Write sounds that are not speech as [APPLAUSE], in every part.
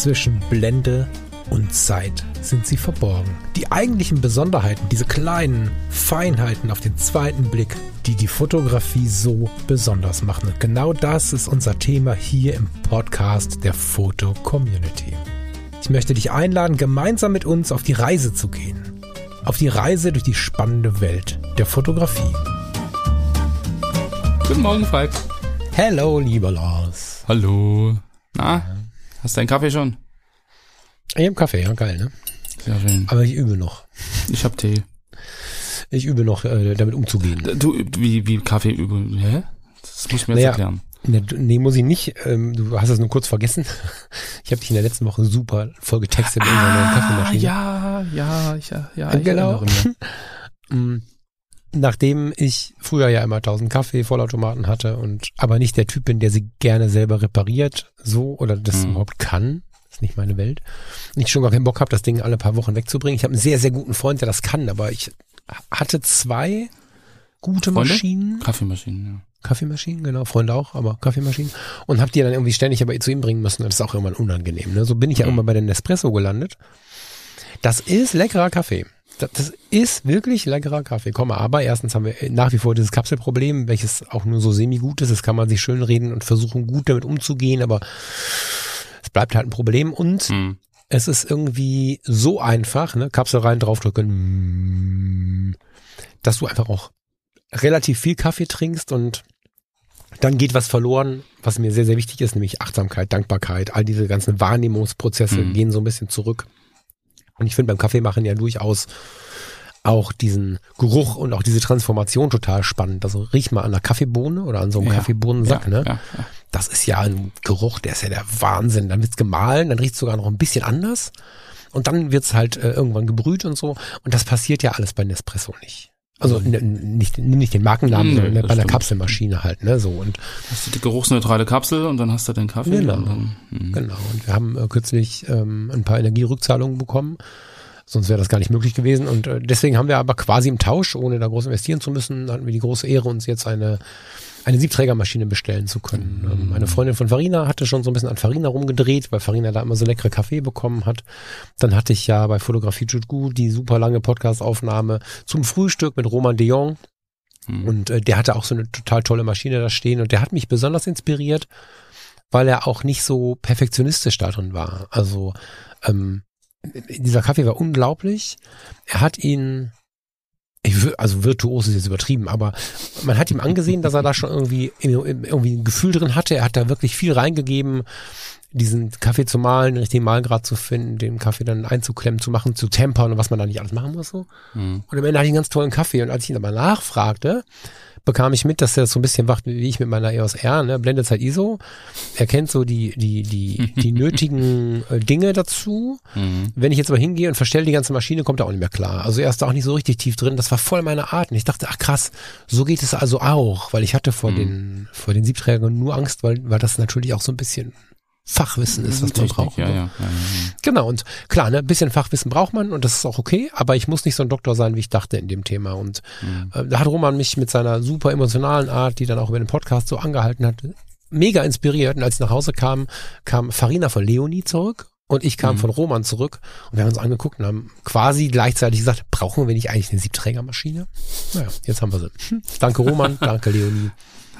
zwischen Blende und Zeit sind sie verborgen. Die eigentlichen Besonderheiten, diese kleinen Feinheiten auf den zweiten Blick, die die Fotografie so besonders machen. Und genau das ist unser Thema hier im Podcast der Foto Community. Ich möchte dich einladen, gemeinsam mit uns auf die Reise zu gehen. Auf die Reise durch die spannende Welt der Fotografie. Guten Morgen, Falk. Hello, lieber Lars. Hallo. Na, hast du deinen Kaffee schon? Ich habe Kaffee, ja, geil, ne? Sehr schön. Aber ich übe noch. Ich hab Tee. Ich übe noch, äh, damit umzugehen. Du, wie, wie Kaffee üben? Hä? Das musst du mir jetzt Naja, erklären. Ne, nee, muss ich nicht. Ähm, du hast es nur kurz vergessen. [LAUGHS] Ich habe dich in der letzten Woche super voll getextet mit unserer neuen Kaffeemaschine. ja, ja, ich, ja, ja, ich Genau. [LAUGHS] Mm, Nachdem ich früher ja immer 1000 Kaffee Vollautomaten hatte und aber nicht der Typ bin, der sie gerne selber repariert, so oder das Mhm. überhaupt kann, ist nicht meine Welt. Und ich schon gar keinen Bock habe, das Ding alle paar Wochen wegzubringen. Ich habe einen sehr sehr guten Freund, der das kann, aber ich hatte zwei gute Freunde? Maschinen, Kaffeemaschinen, Kaffeemaschinen, genau, Freunde auch, aber Kaffeemaschinen und habe die dann irgendwie ständig aber zu ihm bringen müssen. Das ist auch irgendwann unangenehm. Ne? So bin ich ja Mhm. irgendwann bei den Nespresso gelandet. Das ist leckerer Kaffee. Das, das ist wirklich leckerer Kaffee. Komm, aber erstens haben wir nach wie vor dieses Kapselproblem, welches auch nur so semi-gut ist. Das kann man sich schön reden und versuchen, gut damit umzugehen, aber es bleibt halt ein Problem. Und ja. Hm. es ist irgendwie so einfach, ne? Kapsel rein, draufdrücken, dass du einfach auch relativ viel Kaffee trinkst und dann geht was verloren, was mir sehr, sehr wichtig ist, nämlich Achtsamkeit, Dankbarkeit, all diese ganzen Wahrnehmungsprozesse Mhm. gehen so ein bisschen zurück. Und ich finde beim Kaffeemachen ja durchaus auch diesen Geruch und auch diese Transformation total spannend. Also riech mal an einer Kaffeebohne oder an so einem Ja. Kaffeebohnensack, ja, ne? Ja. Das ist ja ein Geruch, der ist ja der Wahnsinn. Dann wird's gemahlen, dann riecht's sogar noch ein bisschen anders. Und dann wird's halt äh, irgendwann gebrüht und so. Und das passiert ja alles bei Nespresso nicht. Also Mhm. nicht, nimm nicht den Markennamen, Nö, sondern bei einer stimmt. Kapselmaschine halt, ne? So und Hast du die geruchsneutrale Kapsel und dann hast du den Kaffee. Genau. Und dann, hm. genau. Und wir haben äh, kürzlich ähm, ein paar Energierückzahlungen bekommen. Sonst wäre das gar nicht möglich gewesen. Und äh, deswegen haben wir aber quasi im Tausch, ohne da groß investieren zu müssen, hatten wir die große Ehre, uns jetzt eine eine Siebträgermaschine bestellen zu können. Mhm. Ähm, Eine Freundin von Farina hatte schon so ein bisschen an Farina rumgedreht, weil Farina da immer so leckere Kaffee bekommen hat. Dann hatte ich ja bei Fotografie tut gut die super lange Podcast-Aufnahme zum Frühstück mit Roman de Jong. Hm. Und äh, der hatte auch so eine total tolle Maschine da stehen und der hat mich besonders inspiriert, weil er auch nicht so perfektionistisch da drin war. Also ähm, dieser Kaffee war unglaublich. Er hat ihn, ich, also virtuos ist jetzt übertrieben, aber man hat ihm angesehen, dass er da schon irgendwie irgendwie ein Gefühl drin hatte. Er hat da wirklich viel reingegeben, diesen Kaffee zu malen, den richtigen Malgrad zu finden, den Kaffee dann einzuklemmen, zu machen, zu tempern und was man da nicht alles machen muss so. Hm. Und am Ende hatte ich einen ganz tollen Kaffee. Und als ich ihn aber nachfragte, bekam ich mit, dass er so ein bisschen wacht wie ich mit meiner EOS R, ne, Blendezeit ISO. Er kennt so die, die, die, die [LAUGHS] nötigen äh, Dinge dazu. Hm. Wenn ich jetzt aber hingehe und verstelle die ganze Maschine, kommt er auch nicht mehr klar. Also er ist da auch nicht so richtig tief drin. Das war voll meine Art. Und ich dachte, ach krass, so geht es also auch. Weil ich hatte vor Mhm. den, vor den Siebträgern nur Angst, weil, weil das natürlich auch so ein bisschen Fachwissen ist, was man braucht. Ja, ne? ja, ja, ja. Genau, und klar, ne, ein bisschen Fachwissen braucht man und das ist auch okay, aber ich muss nicht so ein Doktor sein, wie ich dachte in dem Thema. Und Hm. äh, da hat Roman mich mit seiner super emotionalen Art, die dann auch über den Podcast so angehalten hat, mega inspiriert. Und als ich nach Hause kam, kam Farina von Leonie zurück und ich kam Mhm. von Roman zurück und wir haben uns angeguckt und haben quasi gleichzeitig gesagt, brauchen wir nicht eigentlich eine Siebträgermaschine? Naja, jetzt haben wir sie. Hm. Danke Roman, [LAUGHS] danke Leonie.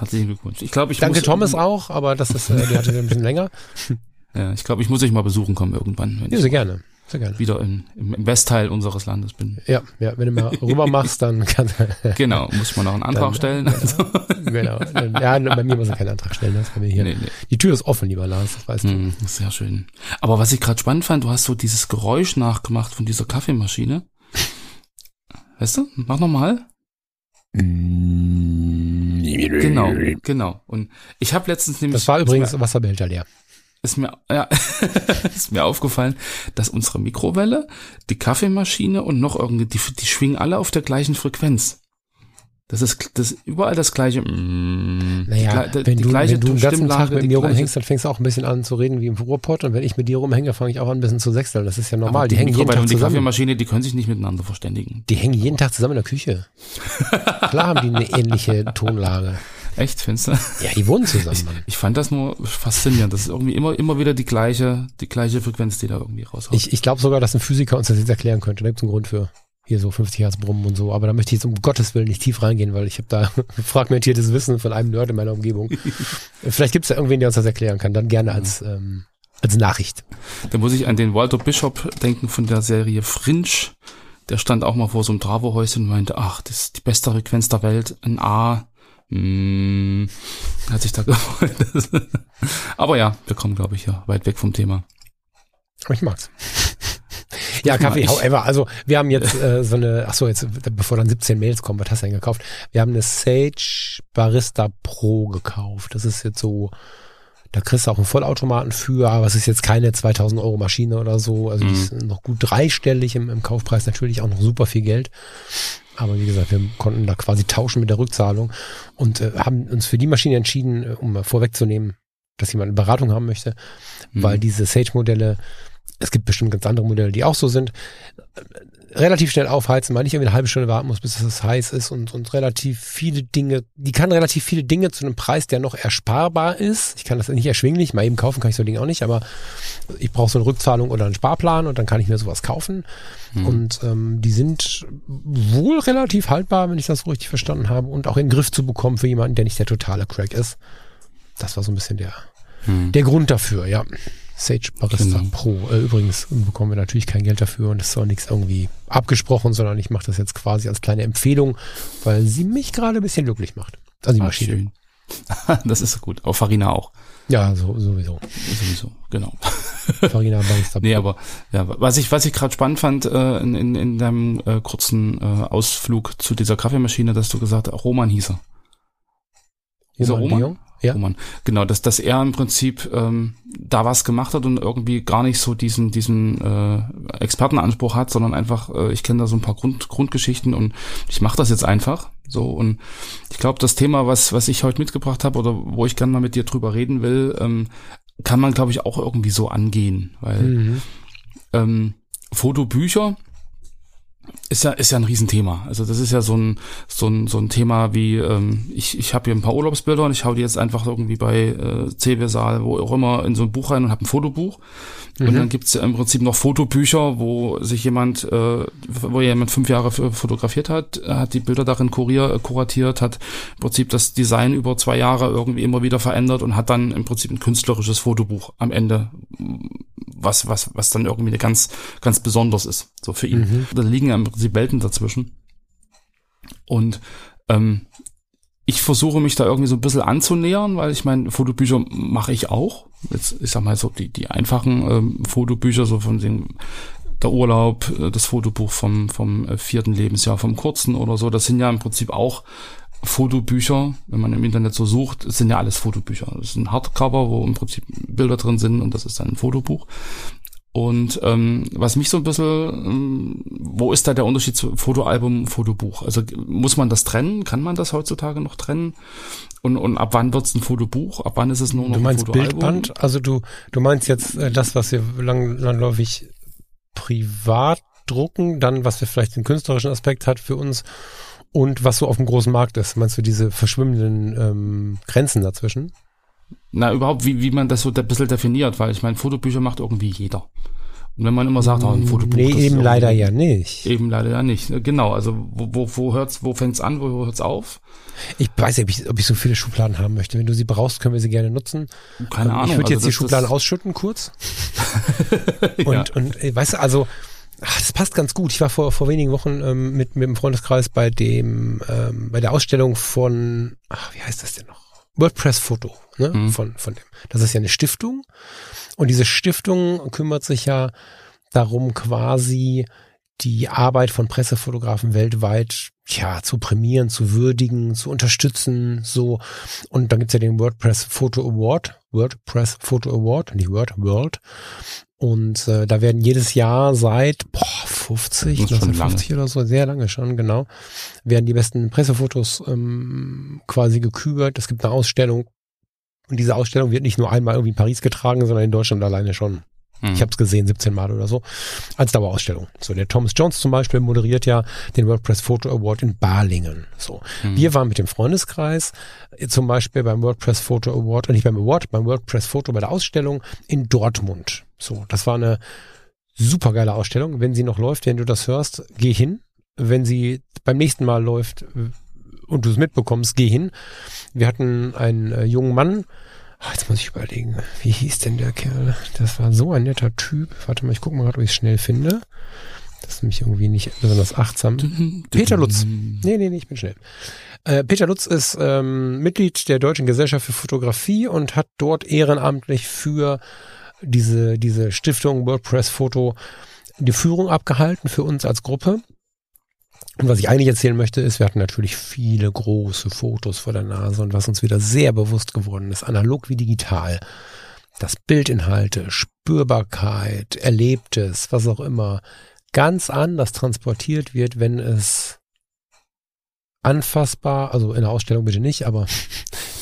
Herzlichen Glückwunsch. Ich glaube, ich Danke muss, Thomas auch, aber das ist, äh, die hatte ein bisschen länger. [LAUGHS] Ja, ich glaube, ich muss euch mal besuchen kommen irgendwann, wenn Ja, ich sehr gerne, sehr gerne. wieder in, im, im Westteil unseres Landes bin. Ja, ja, wenn du mal [LAUGHS] rüber machst, dann kann [LAUGHS] Genau, muss man noch einen Antrag Dann, stellen. Also, genau. Dann- Ja, bei mir muss er keinen Antrag stellen, das kann mir hier. nee, nee. Die Tür ist offen, lieber Lars, das weißt du. Hm, sehr schön. Aber was ich gerade spannend fand, du hast so dieses Geräusch nachgemacht von dieser Kaffeemaschine. Weißt du? Mach nochmal. Genau, genau. Und ich habe letztens nämlich Das war übrigens mir, Wasserbehälter leer. ist mir ja [LAUGHS] ist mir aufgefallen, dass unsere Mikrowelle, die Kaffeemaschine und noch irgendwie die, die schwingen alle auf der gleichen Frequenz. Das ist das ist überall das gleiche. mm, Naja, die, wenn die du, gleiche wenn du den ganzen Tag mit die mir rumhängst, dann fängst du auch ein bisschen an zu reden wie im Ruhrpott. Und wenn ich mit dir rumhänge, fange ich auch an, ein bisschen zu sechseln. Das ist ja normal. Aber Die, hängen jeden Tag und die zusammen. Kaffeemaschine, die können sich nicht miteinander verständigen. Die hängen jeden Tag zusammen in der Küche. [LAUGHS] Klar haben die eine ähnliche Tonlage. Echt, findest du? Ja, die wohnen zusammen. Ich, ich fand das nur faszinierend. Das ist irgendwie immer, immer wieder die gleiche, die gleiche Frequenz, die da irgendwie raushaut. Ich, ich glaube sogar, dass ein Physiker uns das jetzt erklären könnte. Da gibt es einen Grund für. Hier so 50 Hertz Brummen und so. Aber da möchte ich jetzt um Gottes Willen nicht tief reingehen, weil ich habe da [LAUGHS] fragmentiertes Wissen von einem Nerd in meiner Umgebung. [LAUGHS] Vielleicht gibt es da irgendwen, der uns das erklären kann. Dann gerne als, ähm, als Nachricht. Da muss ich an den Walter Bishop denken von der Serie Fringe. Der stand auch mal vor so einem Travo-Häuschen und meinte, ach, das ist die beste Frequenz der Welt, ein A. Hm, hat sich da [LAUGHS] gefreut. Aber ja, wir kommen, glaube ich, ja weit weg vom Thema. Ich mag's. Ja, Kaffee, however, also wir haben jetzt äh, so eine, ach so, jetzt, bevor dann 17 Mails kommen, was hast du denn gekauft? Wir haben eine Sage Barista Pro gekauft. Das ist jetzt so, da kriegst du auch einen Vollautomaten für, aber es ist jetzt keine 2000 Euro Maschine oder so. Also die ist noch gut dreistellig im, im Kaufpreis, natürlich auch noch super viel Geld. Aber wie gesagt, wir konnten da quasi tauschen mit der Rückzahlung und äh, haben uns für die Maschine entschieden, äh, um mal vorwegzunehmen, dass jemand eine Beratung haben möchte, Mhm. weil diese Sage-Modelle, es gibt bestimmt ganz andere Modelle, die auch so sind, relativ schnell aufheizen, weil nicht irgendwie eine halbe Stunde warten muss, bis es heiß ist und, und relativ viele Dinge, die kann relativ viele Dinge zu einem Preis, der noch ersparbar ist. Ich kann das nicht erschwinglich, mal eben kaufen kann ich so ein Ding auch nicht, aber ich brauche so eine Rückzahlung oder einen Sparplan und dann kann ich mir sowas kaufen. Und ähm, die sind wohl relativ haltbar, wenn ich das so richtig verstanden habe, und auch in den Griff zu bekommen für jemanden, der nicht der totale Crack ist. Das war so ein bisschen der, Hm. der Grund dafür, ja. Sage Barista Genau. Pro. Äh, übrigens bekommen wir natürlich kein Geld dafür und es ist auch nichts irgendwie abgesprochen, sondern ich mache das jetzt quasi als kleine Empfehlung, weil sie mich gerade ein bisschen glücklich macht. Also die Ah, Maschine. schön. [LAUGHS] das ist gut. Auf Farina auch. Ja, so, sowieso. Sowieso, genau. [LAUGHS] Farina Barista Pro. [LAUGHS] Nee, aber ja, was ich, was ich gerade spannend fand äh, in, in, in deinem äh, kurzen äh, Ausflug zu dieser Kaffeemaschine, dass du gesagt hast, Roman hieß er. Hieß er Roman Roman? Ja. Roman. Genau, dass, dass er im Prinzip ähm, da was gemacht hat und irgendwie gar nicht so diesen, diesen äh, Expertenanspruch hat, sondern einfach, äh, ich kenne da so ein paar Grund, Grundgeschichten und ich mache das jetzt einfach. So, und ich glaube, das Thema, was, was ich heute mitgebracht habe oder wo ich gerne mal mit dir drüber reden will, ähm, kann man, glaube ich, auch irgendwie so angehen. Weil Mhm. ähm, Fotobücher ist ja ist ja ein Riesenthema. Also das ist ja so ein so ein so ein Thema wie ähm, ich ich habe hier ein paar Urlaubsbilder und ich hau die jetzt einfach irgendwie bei äh, CW-Saal, wo auch immer in so ein Buch rein und habe ein Fotobuch. Und dann gibt's ja im Prinzip noch Fotobücher, wo sich jemand, äh, wo jemand fünf Jahre fotografiert hat, hat die Bilder darin kurier, kuratiert, hat im Prinzip das Design über zwei Jahre irgendwie immer wieder verändert und hat dann im Prinzip ein künstlerisches Fotobuch am Ende, was, was, was dann irgendwie ganz, ganz besonders ist, so für ihn. Da liegen ja im Prinzip Welten dazwischen. Und ähm, ich versuche mich da irgendwie so ein bisschen anzunähern, weil ich meine, Fotobücher mache ich auch. Jetzt, ich sag mal so, die, die einfachen ähm, Fotobücher, so von dem der Urlaub, äh, das Fotobuch vom, vom äh, vierten Lebensjahr, vom kurzen oder so, das sind ja im Prinzip auch Fotobücher, wenn man im Internet so sucht, es sind ja alles Fotobücher. Das ist ein Hardcover, wo im Prinzip Bilder drin sind und das ist dann ein Fotobuch. Und ähm, was mich so ein bisschen, ähm, wo ist da der Unterschied zu Fotoalbum, Fotobuch? Also muss man das trennen? Kann man das heutzutage noch trennen? Und, und ab wann wird's ein Fotobuch? Ab wann ist es nur noch Du meinst ein Fotoalbum? Bildband? Also du, du meinst jetzt äh, das, was wir lang, langläufig privat drucken, dann was wir vielleicht den künstlerischen Aspekt hat für uns und was so auf dem großen Markt ist. Meinst du diese verschwimmenden ähm, Grenzen dazwischen? Na, überhaupt, wie, wie man das so ein bisschen definiert, weil ich meine, Fotobücher macht irgendwie jeder. Und wenn man immer sagt, oh, ein Fotobuch. Nee, eben leider ja nicht. Eben leider ja nicht. Genau, also wo, wo, wo hört's, wo fängt's an, wo hört's auf? Ich weiß nicht, ob ich, ob ich so viele Schubladen haben möchte. Wenn du sie brauchst, können wir sie gerne nutzen. Keine Ähm, Ahnung. Ich würde jetzt also die das- Schubladen ausschütten kurz. [LAUGHS] Und, und äh, weißt du, also, ach, das passt ganz gut. Ich war vor, vor wenigen Wochen ähm, mit, mit dem Freundeskreis bei dem, ähm, bei der Ausstellung von, ach, wie heißt das denn noch? WordPress-Foto, ne? Mhm. Von, von dem. Das ist ja eine Stiftung. Und diese Stiftung kümmert sich ja darum, quasi die Arbeit von Pressefotografen weltweit ja, zu prämieren, zu würdigen, zu unterstützen, so. Und dann gibt's ja den WordPress Photo Award, WordPress Photo Award, nicht Word, World. Und äh, da werden jedes Jahr seit boah, 50, Das ist schon 1950 oder so, sehr lange schon, genau, werden die besten Pressefotos ähm, quasi gekübelt. Es gibt eine Ausstellung. Und diese Ausstellung wird nicht nur einmal irgendwie in Paris getragen, sondern in Deutschland alleine schon Mhm. Ich habe es gesehen, 17 Mal oder so, als Dauerausstellung. So, der Thomas Jones zum Beispiel moderiert ja den WordPress Photo Award in Balingen. So, mhm. wir waren mit dem Freundeskreis äh, zum Beispiel beim WordPress Photo Award, äh, nicht beim Award, beim WordPress Photo bei der Ausstellung in Dortmund. So, das war eine super geile Ausstellung. Wenn sie noch läuft, wenn du das hörst, geh hin. Wenn sie beim nächsten Mal läuft und du es mitbekommst, geh hin. Wir hatten einen äh, jungen Mann, Ach, jetzt muss ich überlegen, wie hieß denn der Kerl? Das war so ein netter Typ. Warte mal, ich gucke mal gerade, ob ich es schnell finde. Das ist nämlich irgendwie nicht besonders achtsam. Peter Lutz. Nee, nee, nee, ich bin schnell. Äh, Peter Lutz ist ähm, Mitglied der Deutschen Gesellschaft für Fotografie und hat dort ehrenamtlich für diese, diese Stiftung WordPress Foto die Führung abgehalten für uns als Gruppe. Und was ich eigentlich erzählen möchte, ist, wir hatten natürlich viele große Fotos vor der Nase. Und was uns wieder sehr bewusst geworden ist, analog wie digital, dass Bildinhalte, Spürbarkeit, Erlebtes, was auch immer, ganz anders transportiert wird, wenn es anfassbar, also in der Ausstellung bitte nicht, aber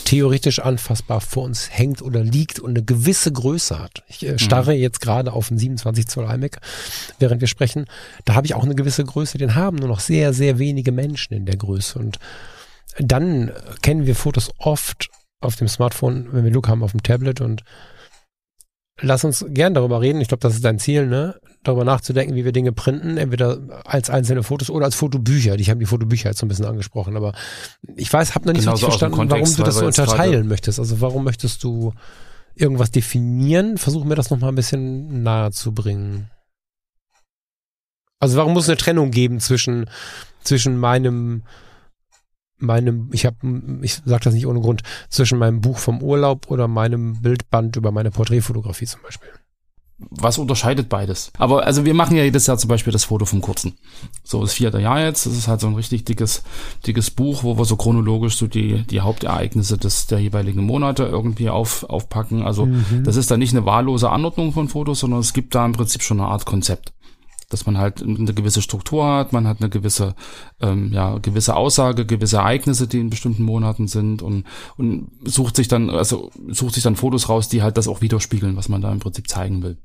theoretisch anfassbar vor uns hängt oder liegt und eine gewisse Größe hat. Ich äh, starre mhm. jetzt gerade auf einen 27 Zoll iMac, während wir sprechen. Da habe ich auch eine gewisse Größe. Den haben nur noch sehr, sehr wenige Menschen in der Größe. Und dann kennen wir Fotos oft auf dem Smartphone, wenn wir Look haben auf dem Tablet und lass uns gern darüber reden. Ich glaube, das ist dein Ziel, ne? Darüber nachzudenken, wie wir Dinge printen, entweder als einzelne Fotos oder als Fotobücher. Ich habe die Fotobücher jetzt so ein bisschen angesprochen, aber ich weiß, habe noch nicht Genauso so richtig verstanden, Kontext, warum du das so unterteilen möchtest. Also warum möchtest du irgendwas definieren? Versuch mir das nochmal ein bisschen nahe zu bringen. Also warum muss es eine Trennung geben zwischen zwischen meinem meinem, ich habe, ich sage das nicht ohne Grund, zwischen meinem Buch vom Urlaub oder meinem Bildband über meine Porträtfotografie zum Beispiel. Was unterscheidet beides? Aber also wir machen ja jedes Jahr zum Beispiel das Foto vom Kurzen. So das vierte Jahr jetzt. Das ist halt so ein richtig dickes, dickes Buch, wo wir so chronologisch so die, die Hauptereignisse des der jeweiligen Monate irgendwie auf, aufpacken. Also mhm. das ist da nicht eine wahllose Anordnung von Fotos, sondern es gibt da im Prinzip schon eine Art Konzept dass man halt eine gewisse Struktur hat, man hat eine gewisse, ähm, ja, gewisse Aussage, gewisse Ereignisse, die in bestimmten Monaten sind und, und sucht sich dann, also sucht sich dann Fotos raus, die halt das auch widerspiegeln, was man da im Prinzip zeigen will.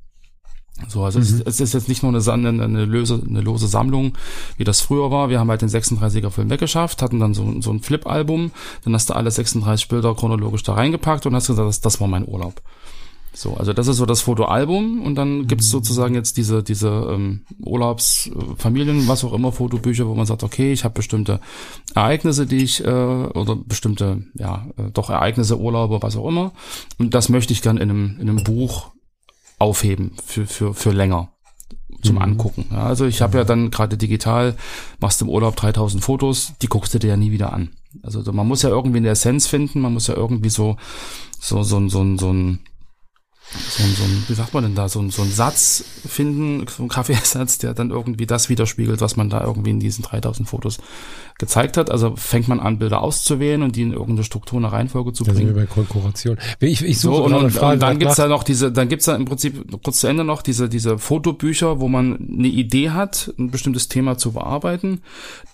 So, also mhm. es, es, ist jetzt nicht nur eine, eine, eine, löse, eine lose Sammlung, wie das früher war. Wir haben halt den 36er Film weggeschafft, hatten dann so, so ein Flip-Album, dann hast du alle 36 Bilder chronologisch da reingepackt und hast gesagt, das, das war mein Urlaub. So, also das ist so das Fotoalbum und dann gibt's sozusagen jetzt diese, diese ähm, Urlaubs, Familien, was auch immer, Fotobücher, wo man sagt, okay, ich habe bestimmte Ereignisse, die ich, äh, oder bestimmte, ja, äh, doch Ereignisse, Urlaube, was auch immer. Und das möchte ich dann in einem, in einem Buch aufheben für, für, für länger zum mhm. Angucken. Ja, also ich habe ja dann gerade digital, machst im Urlaub 3000 Fotos, die guckst du dir ja nie wieder an. Also man muss ja irgendwie eine Essenz finden, man muss ja irgendwie so, so, so, so, so, so ein so, so ein, wie sagt man denn da, so, so ein Satz finden, so ein Kaffeesatz, der dann irgendwie das widerspiegelt, was man da irgendwie in diesen 3000 Fotos gezeigt hat. Also fängt man an, Bilder auszuwählen und die in irgendeine Struktur, eine Reihenfolge zu bringen. Da sind wir bei Konkurration. Ich, ich suche so, und, und, Frage, und dann gibt's da noch diese, dann gibt's da im Prinzip kurz zu Ende noch diese, diese Fotobücher, wo man eine Idee hat, ein bestimmtes Thema zu bearbeiten,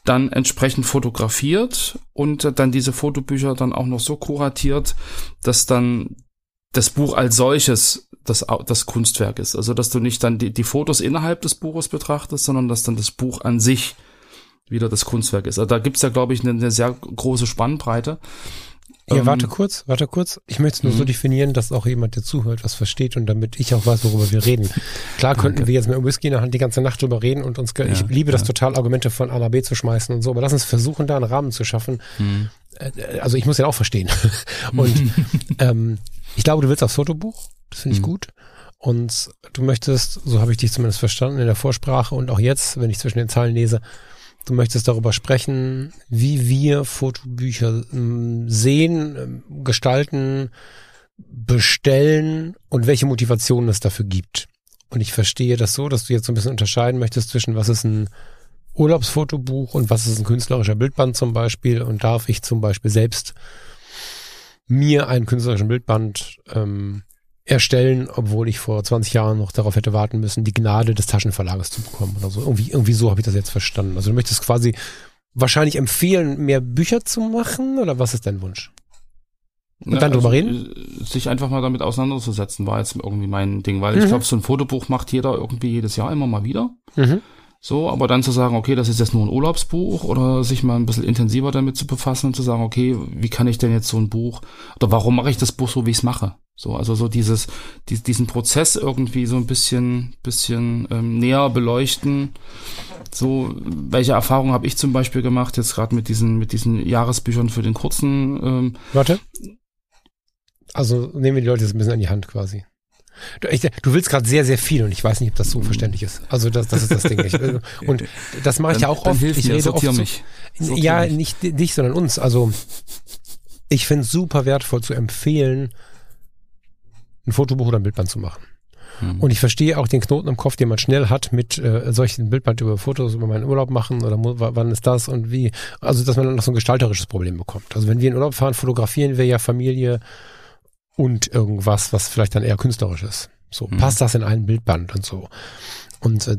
dann entsprechend fotografiert und dann diese Fotobücher dann auch noch so kuratiert, dass dann das Buch als solches das, das Kunstwerk ist. Also, dass du nicht dann die, die Fotos innerhalb des Buches betrachtest, sondern dass dann das Buch an sich wieder das Kunstwerk ist. Also da gibt's ja, glaube ich, eine, eine, sehr große Spannbreite. Ja, ähm, warte kurz, warte kurz. Ich möchte es nur so mhm. definieren, dass auch jemand, der zuhört, was versteht und damit ich auch weiß, worüber wir reden. Klar könnten wir jetzt mit Whisky in der Hand die ganze Nacht drüber reden und uns, ja, ich liebe ja. das total, Argumente von A nach B zu schmeißen und so, aber lass uns versuchen, da einen Rahmen zu schaffen. Mhm. Also ich muss ja auch verstehen. [LAUGHS] und ähm, ich glaube, du willst aufs Fotobuch. Das finde ich mhm. gut. Und du möchtest, so habe ich dich zumindest verstanden in der Vorsprache und auch jetzt, wenn ich zwischen den Zeilen lese, du möchtest darüber sprechen, wie wir Fotobücher ähm, sehen, ähm, gestalten, bestellen und welche Motivationen es dafür gibt. Und ich verstehe das so, dass du jetzt so ein bisschen unterscheiden möchtest zwischen was ist ein Urlaubsfotobuch und was ist ein künstlerischer Bildband zum Beispiel und darf ich zum Beispiel selbst mir einen künstlerischen Bildband ähm, erstellen, obwohl ich vor 20 Jahren noch darauf hätte warten müssen, die Gnade des Taschenverlages zu bekommen oder so. Irgendwie, irgendwie so habe ich das jetzt verstanden. Also du möchtest quasi wahrscheinlich empfehlen, mehr Bücher zu machen oder was ist dein Wunsch? Und ja, dann drüber also, reden? Äh, sich einfach mal damit auseinanderzusetzen, war jetzt irgendwie mein Ding, weil mhm. ich glaube, so ein Fotobuch macht jeder irgendwie jedes Jahr immer mal wieder. Mhm. So, aber dann zu sagen, okay, das ist jetzt nur ein Urlaubsbuch oder sich mal ein bisschen intensiver damit zu befassen und zu sagen, okay, wie kann ich denn jetzt so ein Buch oder warum mache ich das Buch so, wie ich es mache? So, also so dieses, die, diesen Prozess irgendwie so ein bisschen, bisschen ähm, näher beleuchten. So, welche Erfahrungen habe ich zum Beispiel gemacht, jetzt gerade mit diesen, mit diesen Jahresbüchern für den kurzen ähm, Warte. Also nehmen wir die Leute jetzt ein bisschen an die Hand quasi. Du, ich, du willst gerade sehr, sehr viel und ich weiß nicht, ob das so verständlich ist. Also das, das ist das Ding. Ich, [LAUGHS] und das mache ich ja auch oft. ich mir, rede oft mich. So, ja, mich. nicht dich, sondern uns. Also ich finde es super wertvoll zu empfehlen, ein Fotobuch oder ein Bildband zu machen. Hm. Und ich verstehe auch den Knoten im Kopf, den man schnell hat mit äh, solchen Bildband über Fotos über meinen Urlaub machen oder wann ist das und wie. Also, dass man dann noch so ein gestalterisches Problem bekommt. Also, wenn wir in Urlaub fahren, fotografieren wir ja Familie und irgendwas, was vielleicht dann eher künstlerisch ist. So, mhm. passt das in einen Bildband und so. Und äh,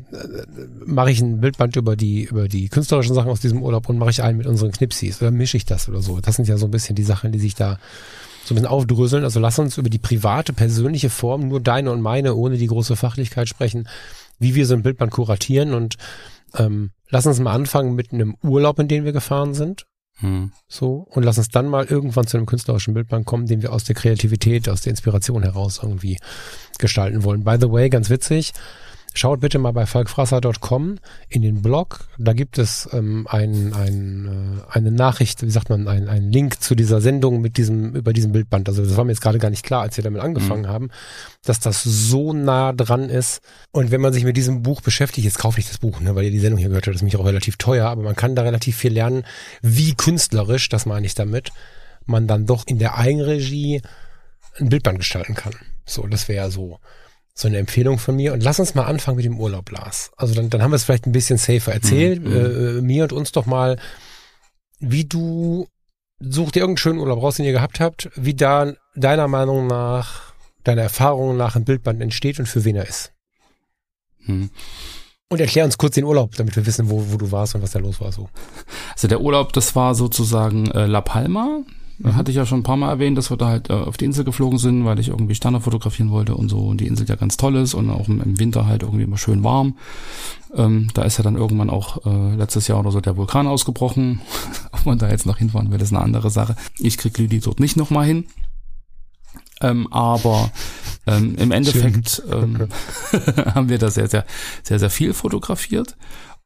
mache ich ein Bildband über die über die künstlerischen Sachen aus diesem Urlaub und mache ich einen mit unseren Knipsis oder mische ich das oder so. Das sind ja so ein bisschen die Sachen, die sich da so ein bisschen aufdröseln. Also lass uns über die private, persönliche Form, nur deine und meine, ohne die große Fachlichkeit sprechen, wie wir so ein Bildband kuratieren und ähm, lass uns mal anfangen mit einem Urlaub, in den wir gefahren sind. Hm. So, und lass uns dann mal irgendwann zu einem künstlerischen Bildplan kommen, den wir aus der Kreativität, aus der Inspiration heraus irgendwie gestalten wollen. By the way, ganz witzig, Schaut bitte mal bei falkfrasser.com in den Blog. Da gibt es ähm, ein, ein, äh, eine Nachricht, wie sagt man, ein, ein Link zu dieser Sendung mit diesem, über diesem Bildband. Also das war mir jetzt gerade gar nicht klar, als wir damit angefangen mhm. haben, dass das so nah dran ist. Und wenn man sich mit diesem Buch beschäftigt, jetzt kaufe ich das Buch, ne, weil ihr die Sendung hier gehört habt, das ist mich auch relativ teuer, aber man kann da relativ viel lernen, wie künstlerisch, das meine ich damit, man dann doch in der Eigenregie ein Bildband gestalten kann. So, das wäre ja so so eine Empfehlung von mir. Und lass uns mal anfangen mit dem Urlaub, Lars. Also dann, dann haben wir es vielleicht ein bisschen safer erzählt. Mhm. Äh, äh, mir und uns doch mal, wie du, such dir irgendeinen schönen Urlaub raus, den ihr gehabt habt, wie da deiner Meinung nach, deiner Erfahrung nach ein Bildband entsteht und für wen er ist. Mhm. Und erklär uns kurz den Urlaub, damit wir wissen, wo, wo du warst und was da los war so. Also der Urlaub, das war sozusagen äh, La Palma. Mhm. Hatte ich ja schon ein paar Mal erwähnt, dass wir da halt äh, auf die Insel geflogen sind, weil ich irgendwie Sterne fotografieren wollte und so. Und die Insel ja ganz toll ist und auch im, im Winter halt irgendwie immer schön warm. Ähm, da ist ja dann irgendwann auch äh, letztes Jahr oder so der Vulkan ausgebrochen. [LAUGHS] Ob man da jetzt noch hinfahren will, ist eine andere Sache. Ich krieg Lüdi dort nicht nochmal hin. Ähm, aber ähm, im Endeffekt ähm, [LAUGHS] haben wir da sehr, sehr, sehr, sehr viel fotografiert.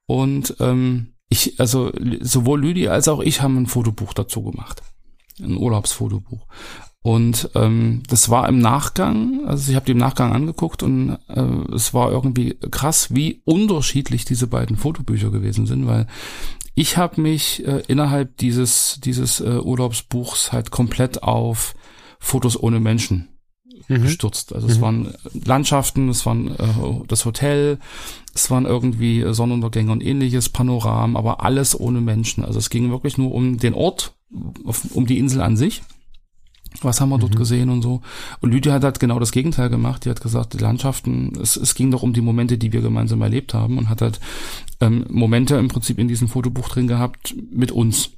Und ähm, ich, also sowohl Lüdi als auch ich haben ein Fotobuch dazu gemacht ein Urlaubsfotobuch. Und ähm, das war im Nachgang, also ich habe die im Nachgang angeguckt und äh, es war irgendwie krass, wie unterschiedlich diese beiden Fotobücher gewesen sind, weil ich habe mich äh, innerhalb dieses dieses äh, Urlaubsbuchs halt komplett auf Fotos ohne Menschen mhm. gestürzt. Also es mhm. waren Landschaften, es waren äh, das Hotel, es waren irgendwie Sonnenuntergänge und ähnliches, Panoramen, aber alles ohne Menschen. Also es ging wirklich nur um den Ort auf, um die Insel an sich. Was haben wir dort mhm. gesehen und so. Und Lydia hat halt genau das Gegenteil gemacht. Die hat gesagt, die Landschaften, es, es ging doch um die Momente, die wir gemeinsam erlebt haben und hat halt ähm, Momente im Prinzip in diesem Fotobuch drin gehabt mit uns.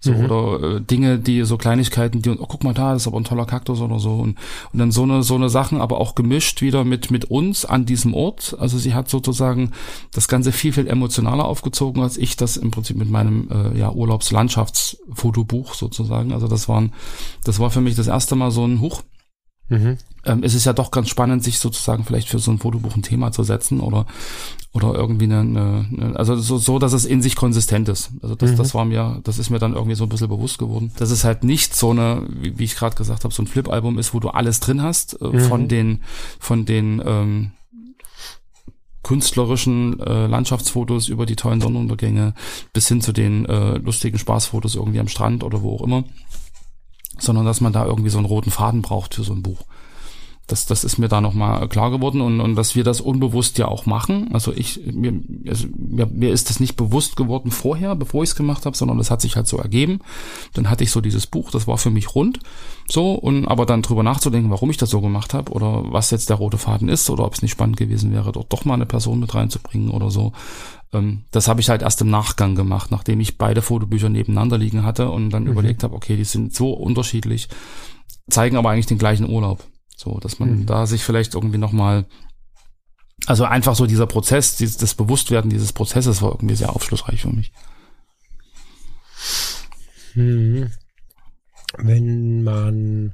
So, mhm. oder äh, Dinge, die so Kleinigkeiten, die, oh, guck mal da, das ist aber ein toller Kaktus oder so. Und, und dann so eine, so eine Sachen, aber auch gemischt wieder mit, mit uns an diesem Ort. Also sie hat sozusagen das Ganze viel, viel emotionaler aufgezogen, als ich das im Prinzip mit meinem äh, ja, Urlaubslandschaftsfotobuch sozusagen. Also das waren, das war für mich das erste Mal so ein Huch. Mhm. Ähm, es ist ja doch ganz spannend, sich sozusagen vielleicht für so ein Fotobuch ein Thema zu setzen oder oder irgendwie eine, eine also so, so, dass es in sich konsistent ist. Also das, mhm. das war mir, das ist mir dann irgendwie so ein bisschen bewusst geworden, dass es halt nicht so eine, wie, wie ich gerade gesagt habe, so ein Flip-Album ist, wo du alles drin hast äh, mhm. von den von den ähm, künstlerischen äh, Landschaftsfotos über die tollen Sonnenuntergänge bis hin zu den äh, lustigen Spaßfotos irgendwie am Strand oder wo auch immer, sondern dass man da irgendwie so einen roten Faden braucht für so ein Buch das, das ist mir da nochmal klar geworden und, und dass wir das unbewusst ja auch machen. Also ich, mir, also mir, mir ist das nicht bewusst geworden vorher, bevor ich es gemacht habe, sondern das hat sich halt so ergeben. Dann hatte ich so dieses Buch, das war für mich rund. So, und aber dann drüber nachzudenken, warum ich das so gemacht habe oder was jetzt der rote Faden ist oder ob es nicht spannend gewesen wäre, dort doch mal eine Person mit reinzubringen oder so. Ähm, das habe ich halt erst im Nachgang gemacht, nachdem ich beide Fotobücher nebeneinander liegen hatte und dann mhm. überlegt habe, okay, die sind so unterschiedlich, zeigen aber eigentlich den gleichen Urlaub. So, dass man mhm. da sich vielleicht irgendwie nochmal, also einfach so dieser Prozess, dieses, das Bewusstwerden dieses Prozesses war irgendwie sehr aufschlussreich für mich. Mhm. Wenn man,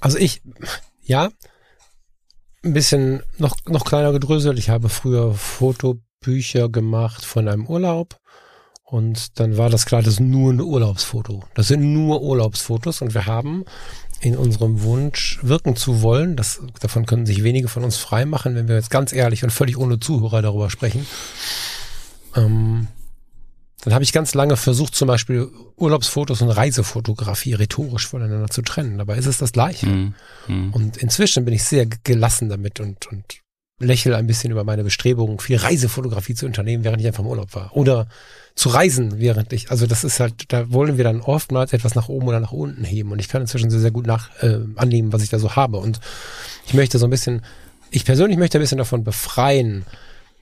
also ich, ja, ein bisschen noch, noch kleiner gedröselt. Ich habe früher Fotobücher gemacht von einem Urlaub. Und dann war das klar, das ist nur ein Urlaubsfoto. Das sind nur Urlaubsfotos und wir haben in unserem Wunsch wirken zu wollen, das, davon können sich wenige von uns frei machen, wenn wir jetzt ganz ehrlich und völlig ohne Zuhörer darüber sprechen. Ähm, dann habe ich ganz lange versucht, zum Beispiel Urlaubsfotos und Reisefotografie rhetorisch voneinander zu trennen. Dabei ist es das Gleiche. Mm, mm. Und inzwischen bin ich sehr gelassen damit und, und lächle ein bisschen über meine Bestrebungen, viel Reisefotografie zu unternehmen, während ich einfach im Urlaub war. Oder zu reisen, während ich, also das ist halt, da wollen wir dann oftmals etwas nach oben oder nach unten heben und ich kann inzwischen sehr, sehr gut nach äh, annehmen, was ich da so habe und ich möchte so ein bisschen, ich persönlich möchte ein bisschen davon befreien,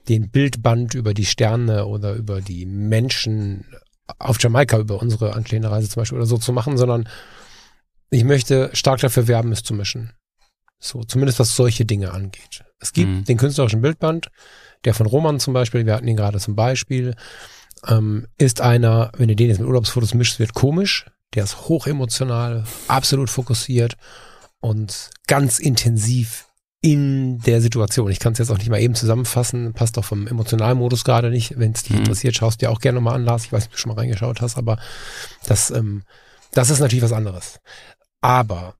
den Bildband über die Sterne oder über die Menschen auf Jamaika, über unsere anstehende Reise zum Beispiel oder so zu machen, sondern ich möchte stark dafür werben, es zu mischen. So, zumindest was solche Dinge angeht. Es gibt mhm. den künstlerischen Bildband, der von Roman zum Beispiel, wir hatten ihn gerade zum Beispiel, ähm, ist einer, wenn du den jetzt mit Urlaubsfotos mischst, wird komisch. Der ist hochemotional, absolut fokussiert und ganz intensiv in der Situation. Ich kann es jetzt auch nicht mal eben zusammenfassen, passt auch vom Emotionalmodus gerade nicht. Wenn es dich mhm. interessiert, schaust du dir auch gerne mal an, Lars. Ich weiß nicht, ob du schon mal reingeschaut hast, aber das, ähm, das ist natürlich was anderes. Aber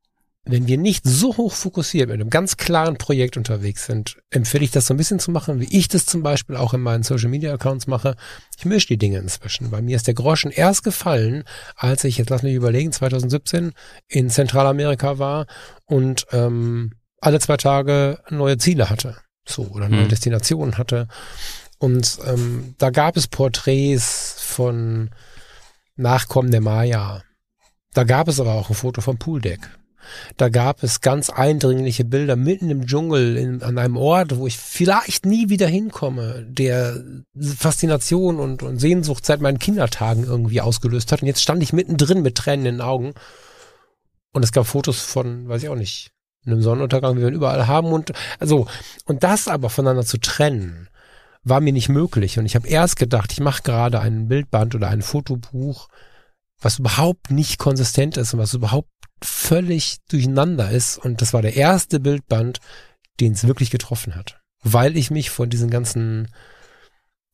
wenn wir nicht so hoch fokussiert mit einem ganz klaren Projekt unterwegs sind, empfehle ich das so ein bisschen zu machen, wie ich das zum Beispiel auch in meinen Social Media Accounts mache. Ich mische die Dinge inzwischen. Bei mir ist der Groschen erst gefallen, als ich, jetzt lass mich überlegen, 2017 in Zentralamerika war und ähm, alle zwei Tage neue Ziele hatte. So, oder neue mhm. Destinationen hatte. Und ähm, da gab es Porträts von Nachkommen der Maya. Da gab es aber auch ein Foto vom Pooldeck da gab es ganz eindringliche Bilder mitten im Dschungel in, an einem Ort, wo ich vielleicht nie wieder hinkomme, der Faszination und, und Sehnsucht seit meinen Kindertagen irgendwie ausgelöst hat. Und jetzt stand ich mittendrin mit Tränen in den Augen. Und es gab Fotos von, weiß ich auch nicht, einem Sonnenuntergang, wie wir ihn überall haben. Und also, und das aber voneinander zu trennen, war mir nicht möglich. Und ich habe erst gedacht, ich mache gerade ein Bildband oder ein Fotobuch, was überhaupt nicht konsistent ist und was überhaupt völlig durcheinander ist. Und das war der erste Bildband, den es wirklich getroffen hat. Weil ich mich von diesen ganzen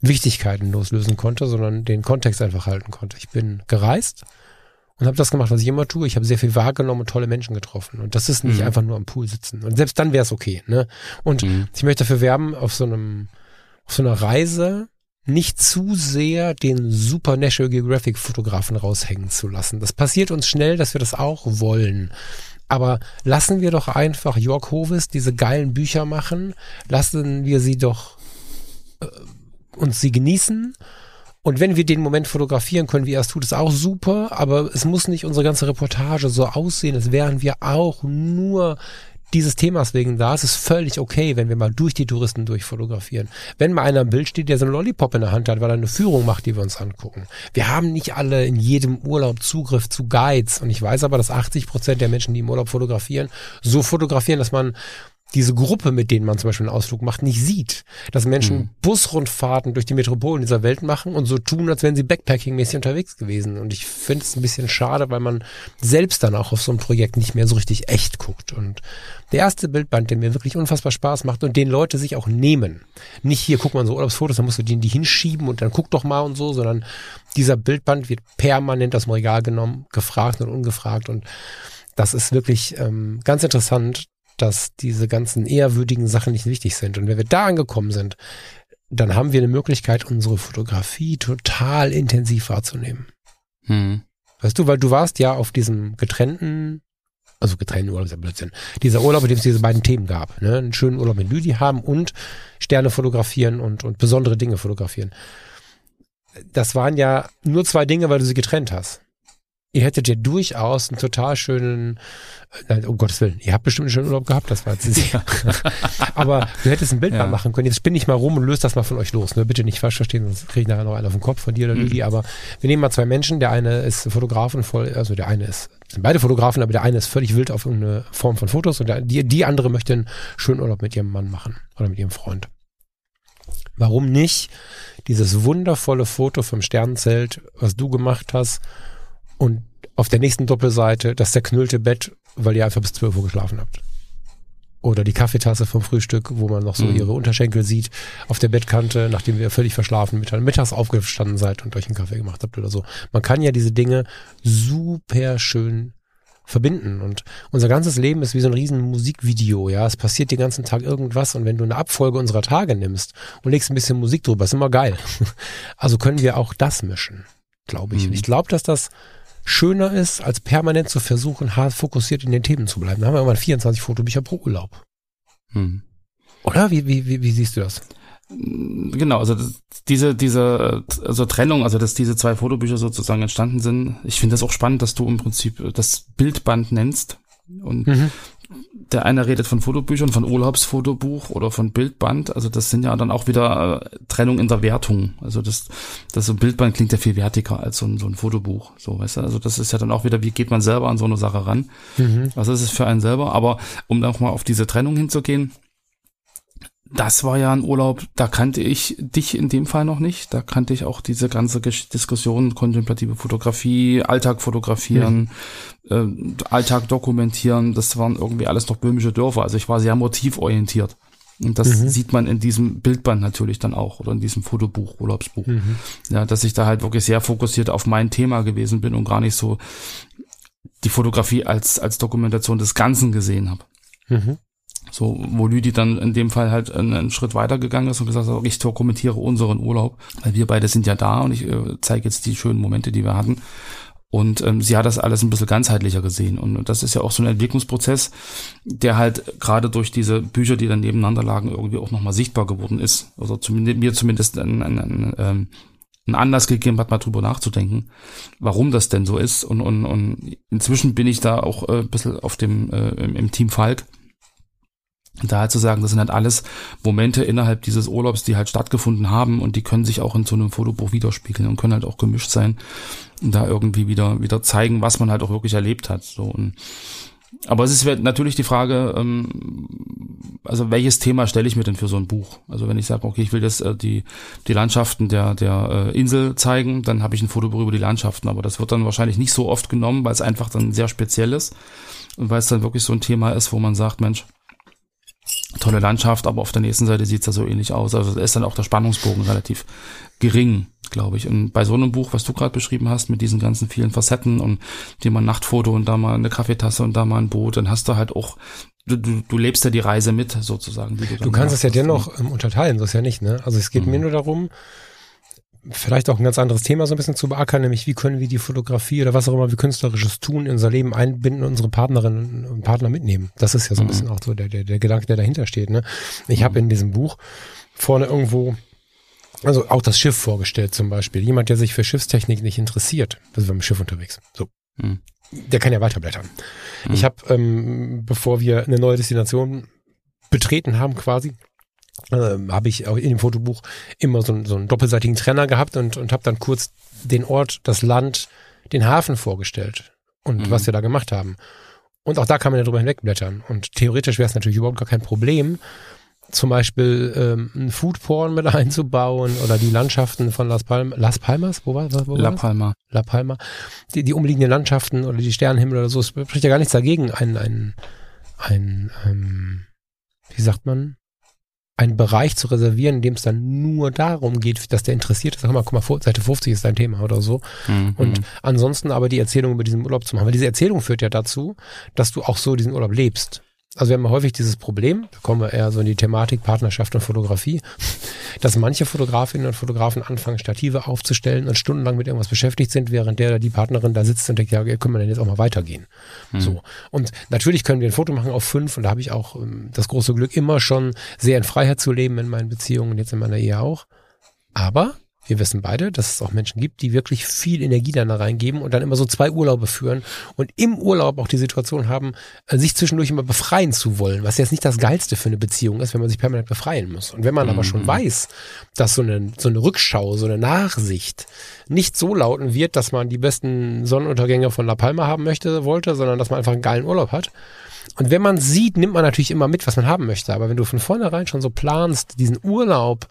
Wichtigkeiten loslösen konnte, sondern den Kontext einfach halten konnte. Ich bin gereist und habe das gemacht, was ich immer tue. Ich habe sehr viel wahrgenommen und tolle Menschen getroffen. Und das ist nicht mhm. einfach nur am Pool sitzen. Und selbst dann wäre es okay. Ne? Und mhm. ich möchte dafür werben, auf so einem, auf so einer Reise nicht zu sehr den Super National Geographic Fotografen raushängen zu lassen. Das passiert uns schnell, dass wir das auch wollen. Aber lassen wir doch einfach Jörg Hovis diese geilen Bücher machen. Lassen wir sie doch äh, uns sie genießen. Und wenn wir den Moment fotografieren können, wie er es tut, ist auch super. Aber es muss nicht unsere ganze Reportage so aussehen, als wären wir auch nur dieses Themas wegen da. Es ist völlig okay, wenn wir mal durch die Touristen durchfotografieren. Wenn mal einer im Bild steht, der so einen Lollipop in der Hand hat, weil er eine Führung macht, die wir uns angucken. Wir haben nicht alle in jedem Urlaub Zugriff zu Guides. Und ich weiß aber, dass 80 Prozent der Menschen, die im Urlaub fotografieren, so fotografieren, dass man diese Gruppe, mit denen man zum Beispiel einen Ausflug macht, nicht sieht. Dass Menschen mhm. Busrundfahrten durch die Metropolen dieser Welt machen und so tun, als wären sie Backpacking-mäßig unterwegs gewesen. Und ich finde es ein bisschen schade, weil man selbst dann auch auf so ein Projekt nicht mehr so richtig echt guckt. Und der erste Bildband, der mir wirklich unfassbar Spaß macht und den Leute sich auch nehmen. Nicht hier, guck mal so Urlaubsfotos, dann musst du den die hinschieben und dann guck doch mal und so, sondern dieser Bildband wird permanent aus dem Regal genommen, gefragt und ungefragt und das ist wirklich ähm, ganz interessant, dass diese ganzen ehrwürdigen Sachen nicht wichtig sind. Und wenn wir da angekommen sind, dann haben wir eine Möglichkeit, unsere Fotografie total intensiv wahrzunehmen. Hm. Weißt du, weil du warst ja auf diesem getrennten Also getrennten Urlaub ist ja Blödsinn. Dieser Urlaub, in dem es diese beiden Themen gab. Ne? Einen schönen Urlaub mit Lüdi haben und Sterne fotografieren und, und besondere Dinge fotografieren. Das waren ja nur zwei Dinge, weil du sie getrennt hast ihr hättet ja durchaus einen total schönen, äh, nein, um Gottes Willen, ihr habt bestimmt einen schönen Urlaub gehabt, das war jetzt sicher. [LAUGHS] Aber du hättest ein Bild ja. mal machen können. Jetzt spinne ich mal rum und löse das mal von euch los. Ne? Bitte nicht falsch verstehen, sonst kriege ich nachher noch einen auf den Kopf von dir oder Lüdi. Mhm. Aber wir nehmen mal zwei Menschen. Der eine ist Fotograf und voll, also der eine ist, sind beide Fotografen, aber der eine ist völlig wild auf irgendeine Form von Fotos und der, die, die andere möchte einen schönen Urlaub mit ihrem Mann machen oder mit ihrem Freund. Warum nicht dieses wundervolle Foto vom Sternenzelt, was du gemacht hast, und auf der nächsten Doppelseite das zerknüllte Bett, weil ihr einfach bis 12 Uhr geschlafen habt. Oder die Kaffeetasse vom Frühstück, wo man noch so mhm. ihre Unterschenkel sieht auf der Bettkante, nachdem ihr völlig verschlafen mittags aufgestanden seid und euch einen Kaffee gemacht habt oder so. Man kann ja diese Dinge super schön verbinden und unser ganzes Leben ist wie so ein riesen Musikvideo, ja. Es passiert den ganzen Tag irgendwas und wenn du eine Abfolge unserer Tage nimmst und legst ein bisschen Musik drüber, ist immer geil. [LAUGHS] Also können wir auch das mischen, glaube ich. Mhm. Und ich glaube, dass das schöner ist, als permanent zu versuchen, hart fokussiert in den Themen zu bleiben. Da haben wir immer 24 Fotobücher pro Urlaub. Hm. Oder? Wie, wie, wie, wie siehst du das? Genau, also das, diese, diese also Trennung, also dass diese zwei Fotobücher sozusagen entstanden sind. Ich finde das auch spannend, dass du im Prinzip das Bildband nennst. Und mhm der eine redet von Fotobüchern, von Urlaubsfotobuch oder von Bildband. Also das sind ja dann auch wieder äh, Trennung in der Wertung. Also das, das so Bildband klingt ja viel wertiger als so ein, so ein Fotobuch. So, weißt du? Also das ist ja dann auch wieder, wie geht man selber an so eine Sache ran? Mhm. Was ist es für einen selber? Aber um auch mal auf diese Trennung hinzugehen, das war ja ein Urlaub, da kannte ich dich in dem Fall noch nicht. Da kannte ich auch diese ganze Diskussion, kontemplative Fotografie, Alltag fotografieren, mhm. äh, Alltag dokumentieren. Das waren irgendwie alles noch böhmische Dörfer. Also ich war sehr motivorientiert. Und das mhm. sieht man in diesem Bildband natürlich dann auch oder in diesem Fotobuch, Urlaubsbuch. Mhm. Ja, dass ich da halt wirklich sehr fokussiert auf mein Thema gewesen bin und gar nicht so die Fotografie als, als Dokumentation des Ganzen gesehen habe. So, wo Lüdi dann in dem Fall halt einen, einen Schritt weiter gegangen ist und gesagt hat, ich dokumentiere unseren Urlaub, weil wir beide sind ja da und ich äh, zeige jetzt die schönen Momente, die wir hatten. Und ähm, sie hat das alles ein bisschen ganzheitlicher gesehen. Und das ist ja auch so ein Entwicklungsprozess, der halt gerade durch diese Bücher, die dann nebeneinander lagen, irgendwie auch nochmal sichtbar geworden ist. Also zumindest, mir zumindest ein, ein, ein, ähm, ein Anlass gegeben hat, mal drüber nachzudenken, warum das denn so ist. Und, und, und inzwischen bin ich da auch äh, ein bisschen auf dem äh, im Team Falk da halt zu sagen, das sind halt alles Momente innerhalb dieses Urlaubs, die halt stattgefunden haben und die können sich auch in so einem Fotobuch widerspiegeln und können halt auch gemischt sein und da irgendwie wieder, wieder zeigen, was man halt auch wirklich erlebt hat. So und aber es ist natürlich die Frage, ähm, also welches Thema stelle ich mir denn für so ein Buch? Also wenn ich sage, okay, ich will jetzt äh, die, die Landschaften der, der äh, Insel zeigen, dann habe ich ein Fotobuch über die Landschaften, aber das wird dann wahrscheinlich nicht so oft genommen, weil es einfach dann sehr speziell ist und weil es dann wirklich so ein Thema ist, wo man sagt, Mensch, tolle Landschaft, aber auf der nächsten Seite sieht es ja so ähnlich aus. Also da ist dann auch der Spannungsbogen relativ gering, glaube ich. Und bei so einem Buch, was du gerade beschrieben hast, mit diesen ganzen vielen Facetten und dir mal ein Nachtfoto und da mal eine Kaffeetasse und da mal ein Boot, dann hast du halt auch Du, du, du lebst ja die Reise mit, sozusagen. du, du kannst es ja dennoch ähm, unterteilen, so ist ja nicht, ne? Also es geht mhm. mir nur darum, vielleicht auch ein ganz anderes Thema so ein bisschen zu beackern, nämlich wie können wir die Fotografie oder was auch immer wir künstlerisches tun in unser Leben einbinden und unsere Partnerinnen und Partner mitnehmen. Das ist ja so ein mhm. bisschen auch so der, der, der Gedanke, der dahinter steht. Ne? Ich mhm. habe in diesem Buch vorne irgendwo also auch das Schiff vorgestellt zum Beispiel. Jemand, der sich für Schiffstechnik nicht interessiert, wir mit dem Schiff unterwegs. So. Mhm. Der kann ja weiterblättern. Mhm. Ich habe, ähm, bevor wir eine neue Destination betreten haben quasi, ähm, habe ich auch in dem Fotobuch immer so, so einen doppelseitigen Trenner gehabt und, und habe dann kurz den Ort, das Land, den Hafen vorgestellt und mhm. was wir da gemacht haben. Und auch da kann man ja drüber hinwegblättern. Und theoretisch wäre es natürlich überhaupt gar kein Problem, zum Beispiel ähm, ein Foodporn mit [LAUGHS] einzubauen oder die Landschaften von Las Palmas, Las Palmas, wo war, wo La Palma. La Palma. Die, die umliegenden Landschaften oder die Sternenhimmel oder so, es spricht ja gar nichts dagegen, ein, ein, ein ähm, wie sagt man, einen Bereich zu reservieren, in dem es dann nur darum geht, dass der interessiert ist. Sag mal, guck mal, Seite 50 ist dein Thema oder so. Mhm. Und ansonsten aber die Erzählung über diesen Urlaub zu machen. Weil diese Erzählung führt ja dazu, dass du auch so diesen Urlaub lebst. Also wir haben häufig dieses Problem, da kommen wir eher so in die Thematik Partnerschaft und Fotografie, [LAUGHS] dass manche Fotografinnen und Fotografen anfangen, Stative aufzustellen und stundenlang mit irgendwas beschäftigt sind, während der oder die Partnerin da sitzt und denkt, ja, können wir denn jetzt auch mal weitergehen? Hm. So. Und natürlich können wir ein Foto machen auf fünf und da habe ich auch ähm, das große Glück, immer schon sehr in Freiheit zu leben in meinen Beziehungen, jetzt in meiner Ehe auch. Aber wir wissen beide, dass es auch Menschen gibt, die wirklich viel Energie dann da reingeben und dann immer so zwei Urlaube führen und im Urlaub auch die Situation haben, äh, sich zwischendurch immer befreien zu wollen, was jetzt nicht das Geilste für eine Beziehung ist, wenn man sich permanent befreien muss. Und wenn man mhm. aber schon mhm. weiß, dass so eine, so eine Rückschau, so eine Nachsicht nicht so lauten wird, dass man die besten Sonnenuntergänge von La Palma haben möchte, wollte, sondern dass man einfach einen geilen Urlaub hat, und wenn man sieht, nimmt man natürlich immer mit, was man haben möchte. Aber wenn du von vornherein schon so planst, diesen Urlaub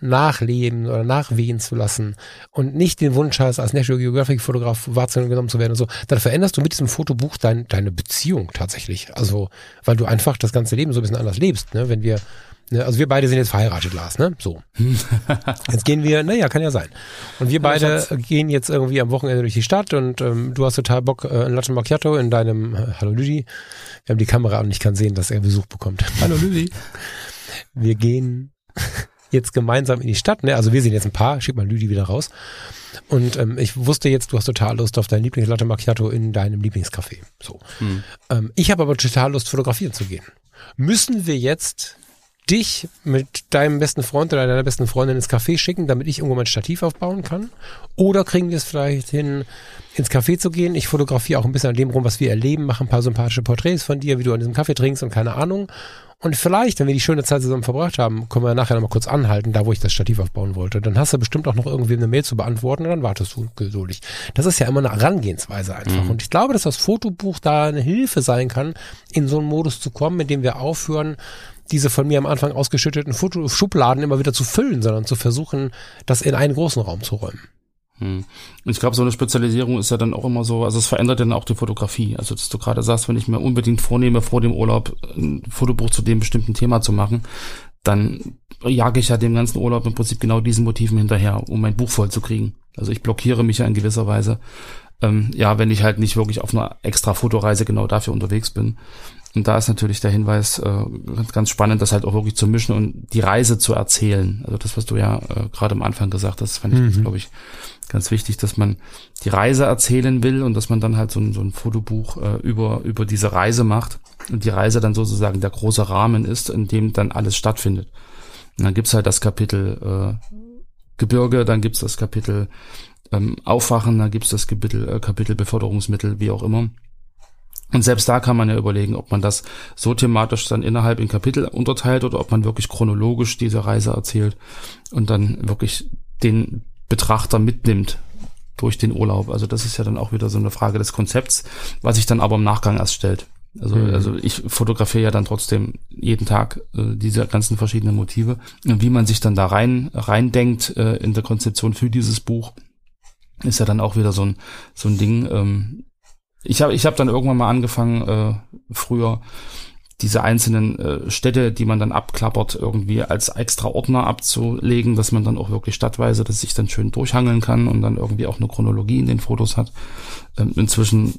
nachleben oder nachwehen zu lassen und nicht den Wunsch hast, als National Geographic Fotograf wahrgenommen zu werden und so, dann veränderst du mit diesem Fotobuch dein, deine Beziehung tatsächlich. Also, weil du einfach das ganze Leben so ein bisschen anders lebst, ne? Wenn wir, ne? also wir beide sind jetzt verheiratet, Lars, ne? So. [LAUGHS] jetzt gehen wir, naja, kann ja sein. Und wir beide gehen jetzt irgendwie am Wochenende durch die Stadt und ähm, du hast total Bock, äh, ein Latte Macchiato in deinem, äh, hallo Lüdi, wir haben die Kamera und ich kann sehen, dass er Besuch bekommt. Hallo Lüdi. Wir gehen jetzt gemeinsam in die Stadt, ne? Also wir sind jetzt ein Paar, schick mal Lüdi wieder raus. Und ähm, ich wusste jetzt, du hast total Lust auf dein Lieblingslatte Macchiato in deinem Lieblingscafé. So. Hm. Ähm, ich habe aber total Lust, fotografieren zu gehen. Müssen wir jetzt dich mit deinem besten Freund oder deiner besten Freundin ins Café schicken, damit ich irgendwo mein Stativ aufbauen kann? Oder kriegen wir es vielleicht hin, ins Café zu gehen? Ich fotografiere auch ein bisschen an dem rum, was wir erleben, mache ein paar sympathische Porträts von dir, wie du an diesem Kaffee trinkst und keine Ahnung. Und vielleicht, wenn wir die schöne Zeit zusammen verbracht haben, können wir nachher nochmal kurz anhalten, da wo ich das Stativ aufbauen wollte. Dann hast du bestimmt auch noch irgendwie eine Mail zu beantworten und dann wartest du geduldig. Das ist ja immer eine Herangehensweise einfach. Mhm. Und ich glaube, dass das Fotobuch da eine Hilfe sein kann, in so einen Modus zu kommen, in dem wir aufhören, diese von mir am Anfang ausgeschütteten Schubladen immer wieder zu füllen, sondern zu versuchen, das in einen großen Raum zu räumen. Hm. Ich glaube, so eine Spezialisierung ist ja dann auch immer so, also es verändert dann auch die Fotografie. Also, dass du gerade sagst, wenn ich mir unbedingt vornehme, vor dem Urlaub ein Fotobuch zu dem bestimmten Thema zu machen, dann jage ich ja dem ganzen Urlaub im Prinzip genau diesen Motiven hinterher, um mein Buch voll zu kriegen. Also ich blockiere mich ja in gewisser Weise, ähm, ja, wenn ich halt nicht wirklich auf einer extra Fotoreise genau dafür unterwegs bin. Und da ist natürlich der Hinweis äh, ganz spannend, das halt auch wirklich zu mischen und die Reise zu erzählen. Also das, was du ja äh, gerade am Anfang gesagt hast, fand ich, mhm. glaube ich, ganz wichtig, dass man die Reise erzählen will und dass man dann halt so ein, so ein Fotobuch äh, über, über diese Reise macht und die Reise dann sozusagen der große Rahmen ist, in dem dann alles stattfindet. Und dann gibt's halt das Kapitel äh, Gebirge, dann gibt's das Kapitel ähm, Aufwachen, dann gibt's das Kapitel, äh, Kapitel Beförderungsmittel, wie auch immer. Und selbst da kann man ja überlegen, ob man das so thematisch dann innerhalb in Kapitel unterteilt oder ob man wirklich chronologisch diese Reise erzählt und dann wirklich den Betrachter mitnimmt durch den Urlaub. Also das ist ja dann auch wieder so eine Frage des Konzepts, was sich dann aber im Nachgang erst stellt. Also, mhm. also ich fotografiere ja dann trotzdem jeden Tag äh, diese ganzen verschiedenen Motive. Wie man sich dann da rein reindenkt äh, in der Konzeption für dieses Buch, ist ja dann auch wieder so ein so ein Ding. Ähm, ich habe ich hab dann irgendwann mal angefangen, äh, früher diese einzelnen äh, Städte, die man dann abklappert, irgendwie als extra Ordner abzulegen, dass man dann auch wirklich stadtweise, dass sich dann schön durchhangeln kann und dann irgendwie auch eine Chronologie in den Fotos hat. Ähm, inzwischen,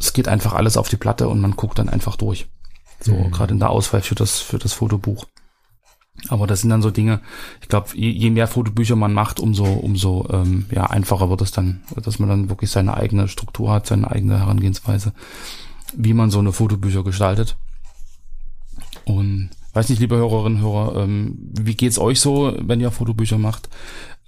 es geht einfach alles auf die Platte und man guckt dann einfach durch. So, mhm. gerade in der Auswahl für das, für das Fotobuch. Aber das sind dann so Dinge, ich glaube, je, mehr Fotobücher man macht, umso, umso ähm, ja, einfacher wird es dann, dass man dann wirklich seine eigene Struktur hat, seine eigene Herangehensweise, wie man so eine Fotobücher gestaltet. Und weiß nicht, liebe Hörerinnen und Hörer, ähm, wie geht's euch so, wenn ihr Fotobücher macht?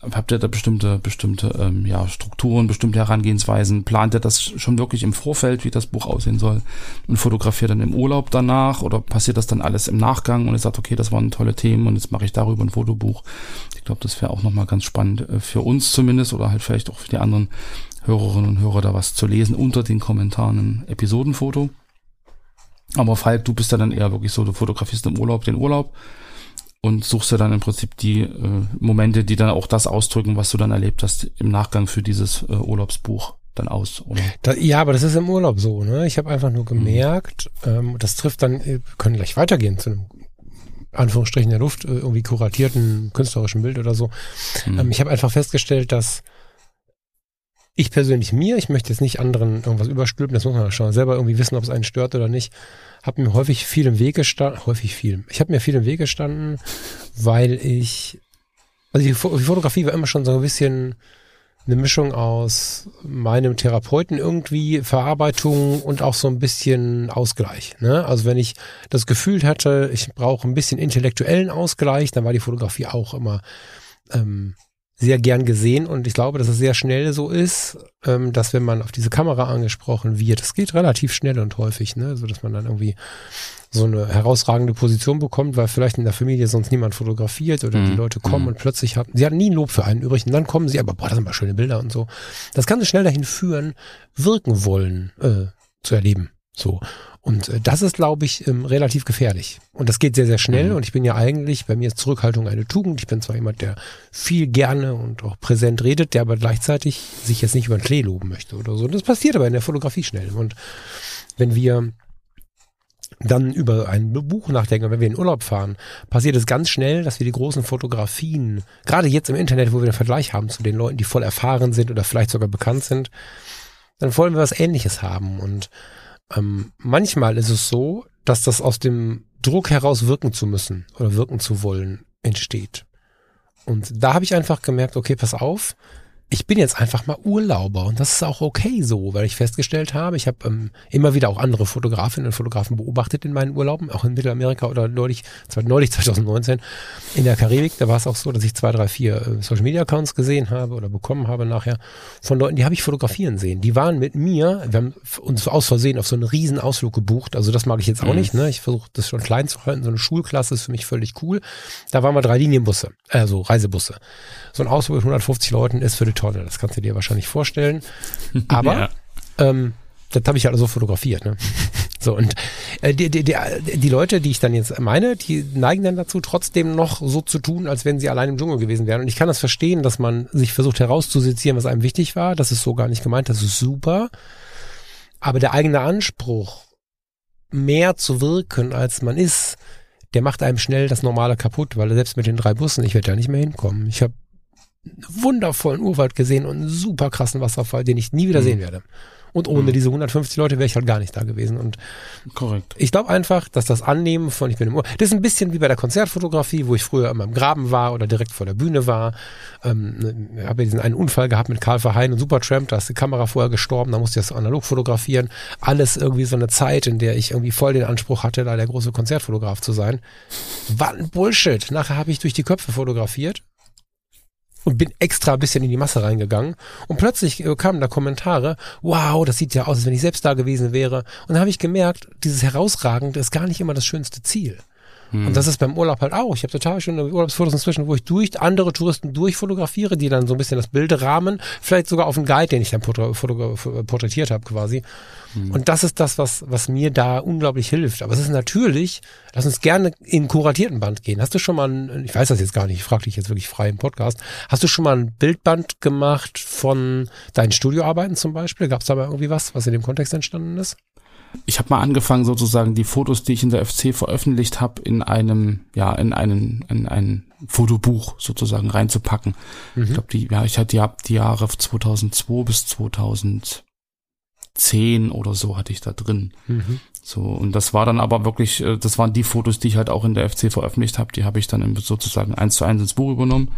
Habt ihr da bestimmte, bestimmte ähm, ja, Strukturen, bestimmte Herangehensweisen? Plant ihr das schon wirklich im Vorfeld, wie das Buch aussehen soll? Und fotografiert dann im Urlaub danach? Oder passiert das dann alles im Nachgang und ihr sagt, okay, das waren tolle Themen und jetzt mache ich darüber ein Fotobuch? Ich glaube, das wäre auch nochmal ganz spannend äh, für uns zumindest oder halt vielleicht auch für die anderen Hörerinnen und Hörer da was zu lesen unter den Kommentaren im Episodenfoto. Aber Falk, du bist ja dann eher wirklich so, du fotografierst im Urlaub den Urlaub und suchst ja dann im Prinzip die äh, Momente, die dann auch das ausdrücken, was du dann erlebt hast im Nachgang für dieses äh, Urlaubsbuch dann aus, oder? Da, ja, aber das ist im Urlaub so, ne? Ich habe einfach nur gemerkt, mhm. ähm, das trifft dann, wir können gleich weitergehen zu einem Anführungsstrichen der Luft, äh, irgendwie kuratierten künstlerischen Bild oder so. Mhm. Ähm, ich habe einfach festgestellt, dass ich persönlich mir, ich möchte jetzt nicht anderen irgendwas überstülpen, das muss man schon selber irgendwie wissen, ob es einen stört oder nicht, habe mir häufig viel im Weg gestanden, häufig viel. Ich habe mir viel im Weg gestanden, weil ich, also die, die Fotografie war immer schon so ein bisschen eine Mischung aus meinem Therapeuten irgendwie, Verarbeitung und auch so ein bisschen Ausgleich. Ne? Also wenn ich das Gefühl hatte, ich brauche ein bisschen intellektuellen Ausgleich, dann war die Fotografie auch immer ähm, sehr gern gesehen und ich glaube, dass es sehr schnell so ist, ähm, dass wenn man auf diese Kamera angesprochen wird, das geht relativ schnell und häufig, ne, so dass man dann irgendwie so eine herausragende Position bekommt, weil vielleicht in der Familie sonst niemand fotografiert oder mhm. die Leute kommen mhm. und plötzlich hatten, sie hatten nie ein Lob für einen übrig und dann kommen sie, aber boah, das sind mal schöne Bilder und so. Das kann so schnell dahin führen, wirken wollen äh, zu erleben. So. Und äh, das ist, glaube ich, ähm, relativ gefährlich. Und das geht sehr, sehr schnell. Mhm. Und ich bin ja eigentlich, bei mir ist Zurückhaltung eine Tugend. Ich bin zwar jemand, der viel gerne und auch präsent redet, der aber gleichzeitig sich jetzt nicht über den Klee loben möchte oder so. Und das passiert aber in der Fotografie schnell. Und wenn wir dann über ein Buch nachdenken, wenn wir in Urlaub fahren, passiert es ganz schnell, dass wir die großen Fotografien, gerade jetzt im Internet, wo wir einen Vergleich haben zu den Leuten, die voll erfahren sind oder vielleicht sogar bekannt sind, dann wollen wir was ähnliches haben. Und ähm, manchmal ist es so, dass das aus dem Druck heraus wirken zu müssen oder wirken zu wollen entsteht. Und da habe ich einfach gemerkt, okay, pass auf, ich bin jetzt einfach mal Urlauber und das ist auch okay so, weil ich festgestellt habe, ich habe ähm, immer wieder auch andere Fotografinnen und Fotografen beobachtet in meinen Urlauben, auch in Mittelamerika oder neulich, neulich [LAUGHS] 2019 in der Karibik, da war es auch so, dass ich zwei, drei, vier äh, Social Media Accounts gesehen habe oder bekommen habe nachher von Leuten, die habe ich fotografieren sehen. Die waren mit mir, wir haben uns aus Versehen auf so einen riesen Ausflug gebucht, also das mag ich jetzt auch mhm. nicht, ne? Ich versuche das schon klein zu halten, so eine Schulklasse ist für mich völlig cool. Da waren wir drei Linienbusse, also Reisebusse. So ein Ausflug mit 150 Leuten ist für die Tonne. Das kannst du dir wahrscheinlich vorstellen. [LAUGHS] Aber ja. ähm, das habe ich ja halt so fotografiert. Ne? [LAUGHS] So, und äh, die, die, die, die Leute, die ich dann jetzt meine, die neigen dann dazu, trotzdem noch so zu tun, als wenn sie allein im Dschungel gewesen wären. Und ich kann das verstehen, dass man sich versucht herauszusezieren, was einem wichtig war. Das ist so gar nicht gemeint, das ist super. Aber der eigene Anspruch, mehr zu wirken, als man ist, der macht einem schnell das Normale kaputt, weil selbst mit den drei Bussen, ich werde da nicht mehr hinkommen. Ich habe wundervollen Urwald gesehen und einen super krassen Wasserfall, den ich nie wieder mhm. sehen werde. Und ohne mhm. diese 150 Leute wäre ich halt gar nicht da gewesen. Und Korrekt. ich glaube einfach, dass das Annehmen von ich bin im Urlaub, das ist ein bisschen wie bei der Konzertfotografie, wo ich früher immer im Graben war oder direkt vor der Bühne war. Ähm, habe ja diesen einen Unfall gehabt mit Karl Verheyen und Supertramp, da ist die Kamera vorher gestorben, da musste ich das analog fotografieren. Alles irgendwie so eine Zeit, in der ich irgendwie voll den Anspruch hatte, da der große Konzertfotograf zu sein. War ein Bullshit. Nachher habe ich durch die Köpfe fotografiert und bin extra ein bisschen in die Masse reingegangen und plötzlich äh, kamen da Kommentare, wow, das sieht ja aus, als wenn ich selbst da gewesen wäre. Und dann habe ich gemerkt, dieses Herausragende ist gar nicht immer das schönste Ziel. Hm. Und das ist beim Urlaub halt auch. Ich habe total schöne Urlaubsfotos inzwischen, wo ich durch andere Touristen durchfotografiere, die dann so ein bisschen das Bild rahmen, vielleicht sogar auf einen Guide, den ich dann porträtiert habe quasi. Hm. Und das ist das, was, was mir da unglaublich hilft. Aber es ist natürlich, lass uns gerne in kuratierten Band gehen. Hast du schon mal, ein, ich weiß das jetzt gar nicht, ich frage dich jetzt wirklich frei im Podcast, hast du schon mal ein Bildband gemacht von deinen Studioarbeiten zum Beispiel? Gab es da mal irgendwie was, was in dem Kontext entstanden ist? Ich habe mal angefangen, sozusagen die Fotos, die ich in der FC veröffentlicht habe, in einem, ja, in einen, in ein Fotobuch sozusagen reinzupacken. Mhm. Ich glaube, die, ja, ich hatte ja die Jahre 2002 bis 2010 oder so hatte ich da drin. Mhm. So, und das war dann aber wirklich, äh, das waren die Fotos, die ich halt auch in der FC veröffentlicht habe, die habe ich dann sozusagen eins zu eins ins Buch übernommen.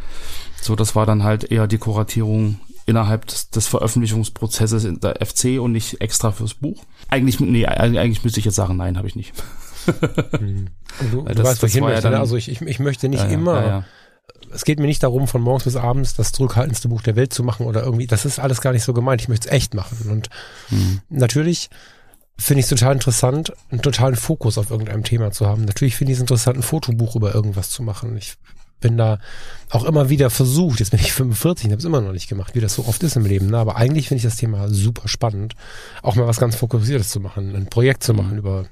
So, das war dann halt eher die Kuratierung innerhalb des, des Veröffentlichungsprozesses in der FC und nicht extra fürs Buch. Eigentlich, nee, eigentlich müsste ich jetzt sagen, nein, habe ich nicht. hm. [LAUGHS] Du, du das, weißt, was ich möchte. Ja ne? also ich, ich, ich möchte nicht ja, immer. Ja, es geht mir nicht darum, von morgens bis abends das zurückhaltendste Buch der Welt zu machen oder irgendwie. Das ist alles gar nicht so gemeint. Ich möchte es echt machen. Und hm. natürlich finde ich es total interessant, einen totalen Fokus auf irgendeinem Thema zu haben. Natürlich finde ich es interessant, ein Fotobuch über irgendwas zu machen. Ich bin da auch immer wieder versucht, jetzt bin ich 45 und habe es immer noch nicht gemacht, wie das so oft ist im Leben. Ne? Aber eigentlich finde ich das Thema super spannend, auch mal was ganz Fokussiertes zu machen, ein Projekt zu machen über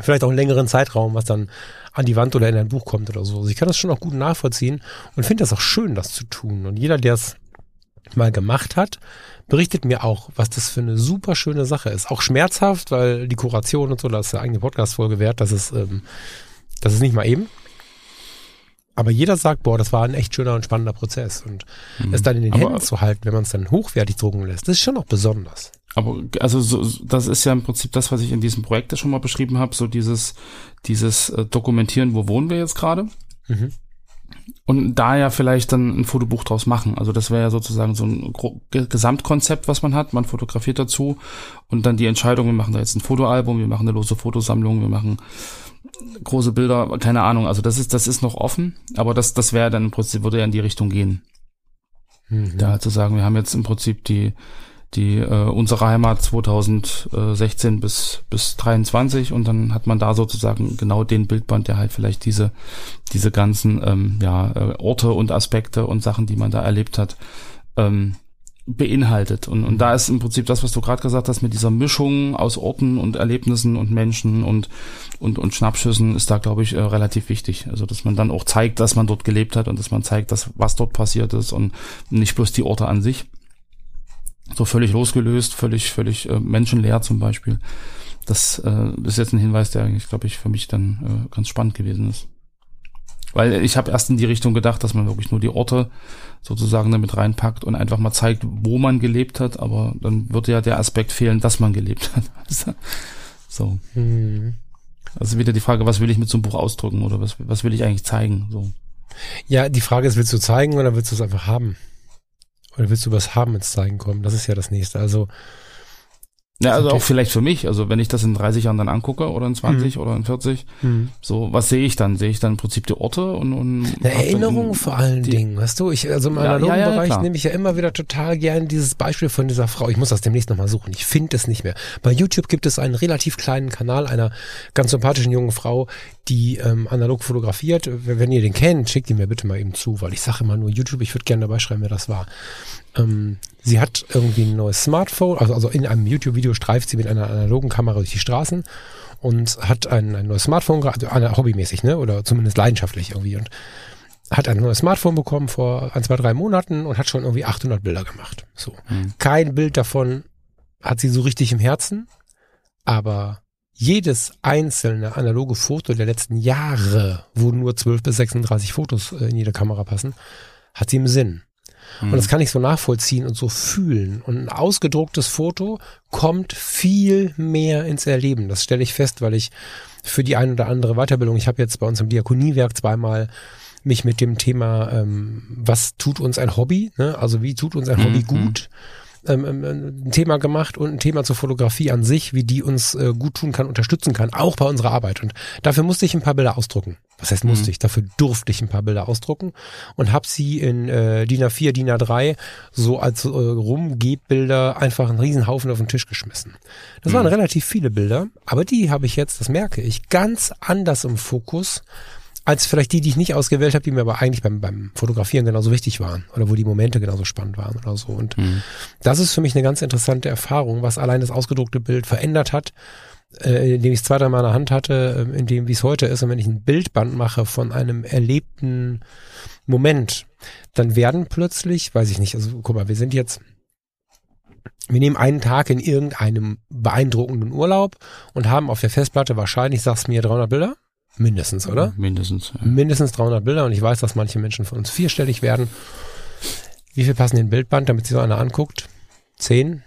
vielleicht auch einen längeren Zeitraum, was dann an die Wand oder in ein Buch kommt oder so. Also ich kann das schon auch gut nachvollziehen und finde das auch schön, das zu tun. Und jeder, der es mal gemacht hat, berichtet mir auch, was das für eine super schöne Sache ist. Auch schmerzhaft, weil die Kuration und so, das ist eine eigene Podcast-Folge wert, das ist, ähm, das ist nicht mal eben. Aber jeder sagt, boah, das war ein echt schöner und spannender Prozess. Und Mhm. es dann in den Aber- Händen zu halten, wenn man es dann hochwertig drucken lässt, das ist schon noch besonders. Aber also so, das ist ja im Prinzip das, was ich in diesem Projekt ja schon mal beschrieben habe, so dieses, dieses äh, Dokumentieren, wo wohnen wir jetzt gerade? Mhm. Und da ja vielleicht dann ein Fotobuch draus machen. Also das wäre ja sozusagen so ein Gesamtkonzept, was man hat. Man fotografiert dazu und dann die Entscheidung, wir machen da jetzt ein Fotoalbum, wir machen eine lose Fotosammlung, wir machen große Bilder, keine Ahnung. Also das ist, das ist noch offen, aber das, das wäre dann im Prinzip, würde ja in die Richtung gehen. Mhm. Da zu sagen, wir haben jetzt im Prinzip die, die äh, unsere Heimat 2016 bis bis 23 und dann hat man da sozusagen genau den Bildband, der halt vielleicht diese diese ganzen ähm, ja äh, Orte und Aspekte und Sachen, die man da erlebt hat, ähm, beinhaltet. Und, und da ist im Prinzip das, was du gerade gesagt hast, mit dieser Mischung aus Orten und Erlebnissen und Menschen und und, und Schnappschüssen ist da, glaube ich, äh, relativ wichtig. Also, dass man dann auch zeigt, dass man dort gelebt hat und dass man zeigt, dass was dort passiert ist und nicht bloß die Orte an sich. So völlig losgelöst, völlig, völlig äh, menschenleer zum Beispiel. Das äh, ist jetzt ein Hinweis, der eigentlich, glaube ich, für mich dann äh, ganz spannend gewesen ist. Weil ich habe erst in die Richtung gedacht, dass man wirklich nur die Orte sozusagen damit reinpackt und einfach mal zeigt, wo man gelebt hat, aber dann würde ja der Aspekt fehlen, dass man gelebt hat. [LAUGHS] so. Mhm. Also wieder die Frage, was will ich mit so einem Buch ausdrücken oder was, was will ich eigentlich zeigen? So. Ja, die Frage ist, willst du zeigen oder willst du es einfach haben? Oder willst du was haben ins Zeigen kommen? Das ist ja das nächste. Also, Ja, also Okay. auch vielleicht für mich, also wenn ich das in 30 Jahren dann angucke oder in 20 oder in 40, so, was sehe ich dann? Sehe ich dann im Prinzip die Orte und, und Eine Erinnerung in- vor allen die- Dingen, weißt du? Ich, also im analogen ja, ja, Bereich klar. nehme ich ja immer wieder total gern dieses Beispiel von dieser Frau. Ich muss das demnächst nochmal suchen. Ich finde es nicht mehr. Bei YouTube gibt es einen relativ kleinen Kanal einer ganz sympathischen jungen Frau, die ähm, analog fotografiert. Wenn ihr den kennt, schickt ihn mir bitte mal eben zu, weil ich sage immer nur YouTube. Ich würde gerne dabei schreiben, wer das war. Ähm, sie hat irgendwie ein neues Smartphone, also, also in einem YouTube-Video streift sie mit einer analogen Kamera durch die Straßen und hat ein, ein neues Smartphone, also hobbymäßig, ne? Oder zumindest leidenschaftlich irgendwie. Und hat ein neues Smartphone bekommen vor ein, zwei, drei Monaten und hat schon irgendwie 800 Bilder gemacht. So. Mhm. Kein Bild davon hat sie so richtig im Herzen, aber jedes einzelne analoge Foto der letzten Jahre, wo nur 12 bis 36 Fotos äh, in jede Kamera passen, hat sie im Sinn. Und das kann ich so nachvollziehen und so fühlen. Und ein ausgedrucktes Foto kommt viel mehr ins Erleben. Das stelle ich fest, weil ich für die ein oder andere Weiterbildung, ich habe jetzt bei uns im Diakoniewerk zweimal mich mit dem Thema, ähm, was tut uns ein Hobby, ne? also wie tut uns ein Hobby Mhm. gut, ähm, ähm, ein Thema gemacht und ein Thema zur Fotografie an sich, wie die uns äh, gut tun kann, unterstützen kann, auch bei unserer Arbeit. Und dafür musste ich ein paar Bilder ausdrucken. Was heißt musste Mhm. ich? Dafür durfte ich ein paar Bilder ausdrucken und habe sie in äh, DIN A4, DIN A3 so als äh, Rumgebbilder einfach einen Riesenhaufen auf den Tisch geschmissen. Das waren Mhm. relativ viele Bilder, aber die habe ich jetzt, das merke ich, ganz anders im Fokus als vielleicht die, die ich nicht ausgewählt habe, die mir aber eigentlich beim, beim Fotografieren genauso wichtig waren oder wo die Momente genauso spannend waren oder so. Und Mhm. das ist für mich eine ganz interessante Erfahrung, was allein das ausgedruckte Bild verändert hat, äh, indem ich es zwei, dreimal in der Hand hatte, äh, in dem, wie es heute ist. Und wenn ich ein Bildband mache von einem erlebten Moment, dann werden plötzlich, weiß ich nicht, also guck mal, wir sind jetzt, wir nehmen einen Tag in irgendeinem beeindruckenden Urlaub und haben auf der Festplatte wahrscheinlich, sag's mir, 300 Bilder. Mindestens, oder? Mindestens. Ja. mindestens 300 Bilder und ich weiß, dass manche Menschen von uns vierstellig werden. Wie viel passen in den Bildband, damit sich so einer anguckt? Zehn?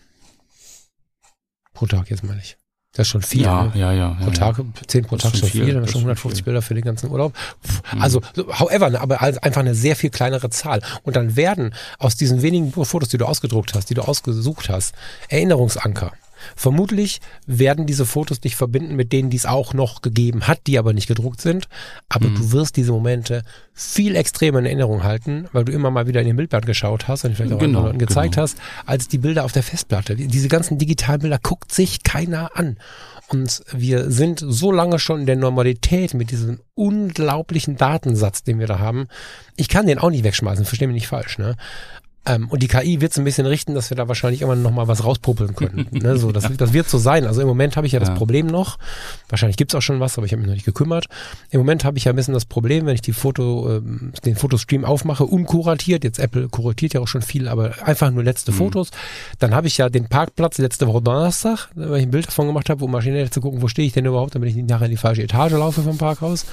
Pro Tag jetzt meine ich. Das ist schon viel. ja, ne? ja, ja, Pro ja, Tag, zehn pro Tag schon schon viel, viel, dann das schon ist schon 150 viel. Bilder für den ganzen Urlaub. Mhm. Also, so, however, ne, aber einfach eine sehr viel kleinere Zahl. Und dann werden aus diesen wenigen Fotos, die du ausgedruckt hast, die du ausgesucht hast, Erinnerungsanker. Vermutlich werden diese Fotos dich verbinden mit denen, die es auch noch gegeben hat, die aber nicht gedruckt sind. Aber Mhm. du wirst diese Momente viel extremer in Erinnerung halten, weil du immer mal wieder in den Bildband geschaut hast und vielleicht auch Genau, anderen gezeigt genau. hast, als die Bilder auf der Festplatte. Diese ganzen digitalen Bilder guckt sich keiner an. Und wir sind so lange schon in der Normalität mit diesem unglaublichen Datensatz, den wir da haben. Ich kann den auch nicht wegschmeißen, verstehe mich nicht falsch, ne? Ähm, und die KI wird es ein bisschen richten, dass wir da wahrscheinlich immer noch mal was rauspopeln können. [LAUGHS] ne? so, das, das wird so sein. Also im Moment habe ich ja das Ja. Problem noch. Wahrscheinlich gibt's auch schon was, aber ich habe mich noch nicht gekümmert. Im Moment habe ich ja ein bisschen das Problem, wenn ich die Foto, ähm, den Fotostream aufmache, unkuratiert, jetzt Apple kuratiert ja auch schon viel, aber einfach nur letzte Fotos, dann habe ich ja den Parkplatz letzte Woche Donnerstag, weil ich ein Bild davon gemacht habe, um maschinell zu gucken, wo stehe ich denn überhaupt, damit ich nicht nachher in die falsche Etage laufe vom Parkhaus.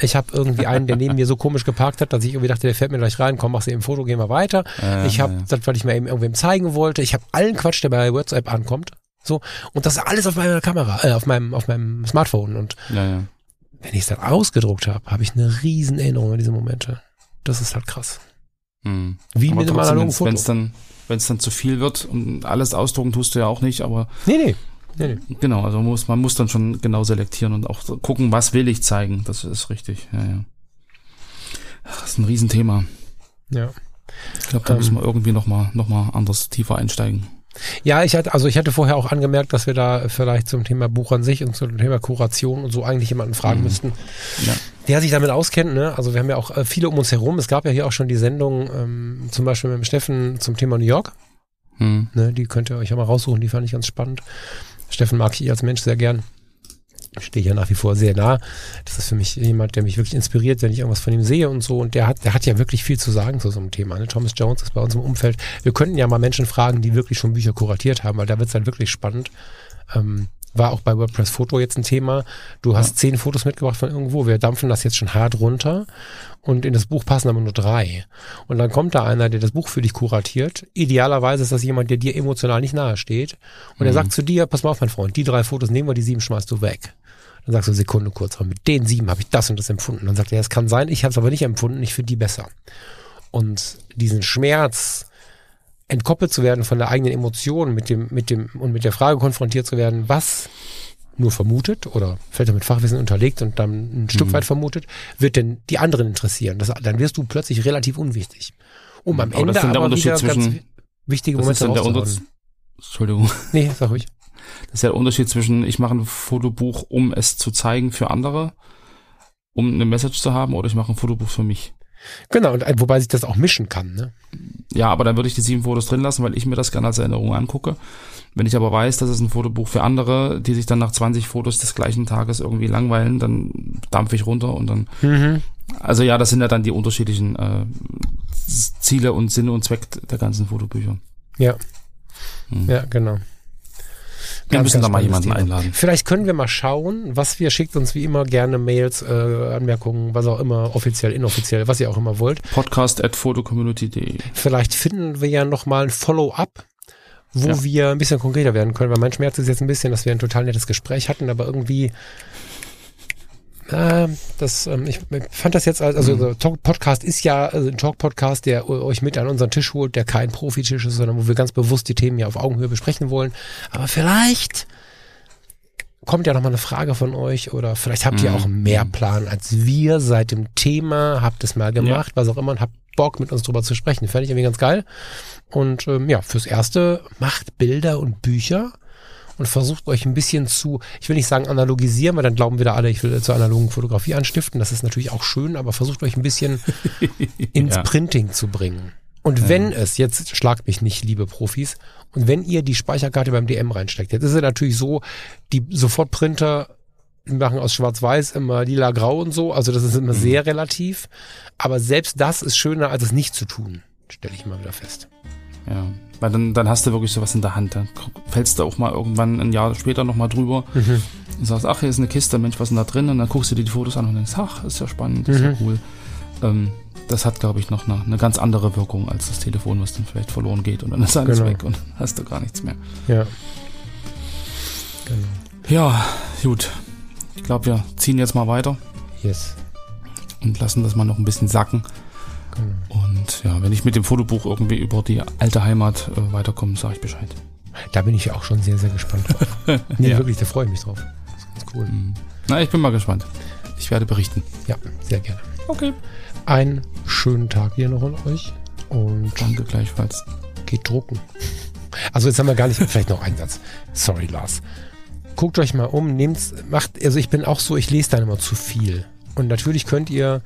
Ich habe irgendwie einen, der neben mir so komisch geparkt hat, dass ich irgendwie dachte, der fährt mir gleich rein, komm, machst du eben ein Foto, gehen wir weiter. Äh, ich habe ja. das, weil ich mir eben irgendwem zeigen wollte, ich habe allen Quatsch, der bei WhatsApp ankommt. So, und das alles auf meiner Kamera, äh, auf meinem, auf meinem Smartphone. Und Ja, ja. wenn ich es dann ausgedruckt habe, habe ich eine riesen Erinnerung an diese Momente. Das ist halt krass. Hm. Wie aber mit einem analogen Foto. wenn's dann, wenn es dann zu viel wird und alles ausdrucken tust du ja auch nicht, aber Nee, nee. nee, nee. genau, also man muss, man muss dann schon genau selektieren und auch gucken, was will ich zeigen. Das ist richtig. Ja, ja. Das ist ein Riesenthema. Ja. Ich glaube, da Ähm. müssen wir irgendwie nochmal noch mal anders tiefer einsteigen. Ja, ich hatte, also ich hatte vorher auch angemerkt, dass wir da vielleicht zum Thema Buch an sich und zum Thema Kuration und so eigentlich jemanden fragen Mhm. müssten, Ja. der sich damit auskennt. Ne? Also wir haben ja auch äh, viele um uns herum. Es gab ja hier auch schon die Sendung, ähm, zum Beispiel mit dem Steffen zum Thema New York. Hm. Ne? Die könnt ihr euch ja mal raussuchen, die fand ich ganz spannend. Steffen mag ich als Mensch sehr gern. Stehe ja nach wie vor sehr nah. Das ist für mich jemand, der mich wirklich inspiriert, wenn ich irgendwas von ihm sehe und so. Und der hat, der hat ja wirklich viel zu sagen zu so einem Thema. Ne? Thomas Jones ist bei uns im Umfeld. Wir könnten ja mal Menschen fragen, die wirklich schon Bücher kuratiert haben, weil da wird's dann wirklich spannend. Ähm, war auch bei WordPress Foto jetzt ein Thema. Du hast zehn Fotos mitgebracht von irgendwo. Wir dampfen das jetzt schon hart runter. Und in das Buch passen aber nur drei. Und dann kommt da einer, der das Buch für dich kuratiert. Idealerweise ist das jemand, der dir emotional nicht nahe steht. Und er sagt zu dir, pass mal auf, mein Freund, die drei Fotos nehmen wir, die sieben schmeißt du weg. Dann sagst du Sekunde kurz, aber mit den sieben habe ich das und das empfunden. Dann sagt er, es kann sein, ich habe es aber nicht empfunden, ich finde die besser. Und diesen Schmerz, entkoppelt zu werden von der eigenen Emotion, mit dem, mit dem, und mit der Frage konfrontiert zu werden, was nur vermutet oder vielleicht mit Fachwissen unterlegt und dann ein Stück weit vermutet, wird denn die anderen interessieren. Das, dann wirst du plötzlich relativ unwichtig. Um am Aber Ende ist aber wieder ganz zwischen- wichtige Das ist Momente dann der. Unterschied. Entschuldigung. Nee, sag ruhig. Das ist ja der Unterschied zwischen, ich mache ein Fotobuch, um es zu zeigen für andere, um eine Message zu haben, oder ich mache ein Fotobuch für mich. Genau, und ein- wobei sich das auch mischen kann, ne? Ja, aber dann würde ich die sieben Fotos drin lassen, weil ich mir das gerne als Erinnerung angucke. Wenn ich aber weiß, das ist ein Fotobuch für andere, die sich dann nach 20 Fotos des gleichen Tages irgendwie langweilen, dann dampfe ich runter und dann. Mhm. Also ja, das sind ja dann die unterschiedlichen äh, Ziele und Sinn und Zweck der ganzen Fotobücher. Ja. Hm. Ja, genau. Wir Ganz, müssen ganz da mal jemanden Thema. einladen. Vielleicht können wir mal schauen, was wir schickt uns wie immer gerne Mails, äh, Anmerkungen, was auch immer, offiziell, inoffiziell, was ihr auch immer wollt. Podcast at photocommunity.de. Vielleicht finden wir ja noch mal ein Follow-up, wo Ja. wir ein bisschen konkreter werden können, weil mein Schmerz ist jetzt ein bisschen, dass wir ein total nettes Gespräch hatten, aber irgendwie äh, das, ähm, ich fand das jetzt als, also der Talk Podcast ist ja also ein Talk-Podcast, der euch mit an unseren Tisch holt, der kein Profitisch ist, sondern wo wir ganz bewusst die Themen ja auf Augenhöhe besprechen wollen. Aber vielleicht kommt ja noch mal eine Frage von euch oder vielleicht habt ihr Mhm. auch mehr Plan als wir seit dem Thema, habt es mal gemacht, was auch immer und habt Bock mit uns drüber zu sprechen. Fände ich irgendwie ganz geil. Und ähm, ja, fürs Erste macht Bilder und Bücher und versucht euch ein bisschen zu, ich will nicht sagen analogisieren, weil dann glauben wieder alle, ich will zur analogen Fotografie anstiften. Das ist natürlich auch schön, aber versucht euch ein bisschen [LAUGHS] ins Ja. Printing zu bringen. Und wenn es, jetzt schlagt mich nicht, liebe Profis, und wenn ihr die Speicherkarte beim DM reinsteckt, jetzt ist es natürlich so, die Sofortprinter machen aus Schwarz-Weiß immer lila-grau und so, also das ist immer sehr relativ. Aber selbst das ist schöner, als es nicht zu tun, stelle ich mal wieder fest. Ja, weil dann, dann hast du wirklich sowas in der Hand. Dann fällst du auch mal irgendwann ein Jahr später nochmal drüber und sagst, ach, hier ist eine Kiste, Mensch, was ist denn da drin? Und dann guckst du dir die Fotos an und denkst, ach, ist ja spannend, ist ja cool. Ähm, das hat, glaube ich, noch eine, eine ganz andere Wirkung als das Telefon, was dann vielleicht verloren geht und dann ist alles Genau. weg und hast du gar nichts mehr. Ja. Ja, gut. Ich glaube, wir ziehen jetzt mal weiter Yes. und lassen das mal noch ein bisschen sacken. Genau. Und ja, wenn ich mit dem Fotobuch irgendwie über die alte Heimat äh, weiterkomme, sage ich Bescheid. Da bin ich ja auch schon sehr, sehr gespannt drauf. [LAUGHS] Nee, Ja. wirklich, da freue ich mich drauf. Das ist ganz cool. Mhm. Na, ich bin mal gespannt. Ich werde berichten. Ja, sehr gerne. Okay. Einen schönen Tag hier noch an euch und Danke gleichfalls. geht drucken. Also jetzt haben wir gar nicht, vielleicht noch einen Satz. Sorry, Lars. Guckt euch mal um, nehmt's, macht, also ich bin auch so, ich lese dann immer zu viel. Und natürlich könnt ihr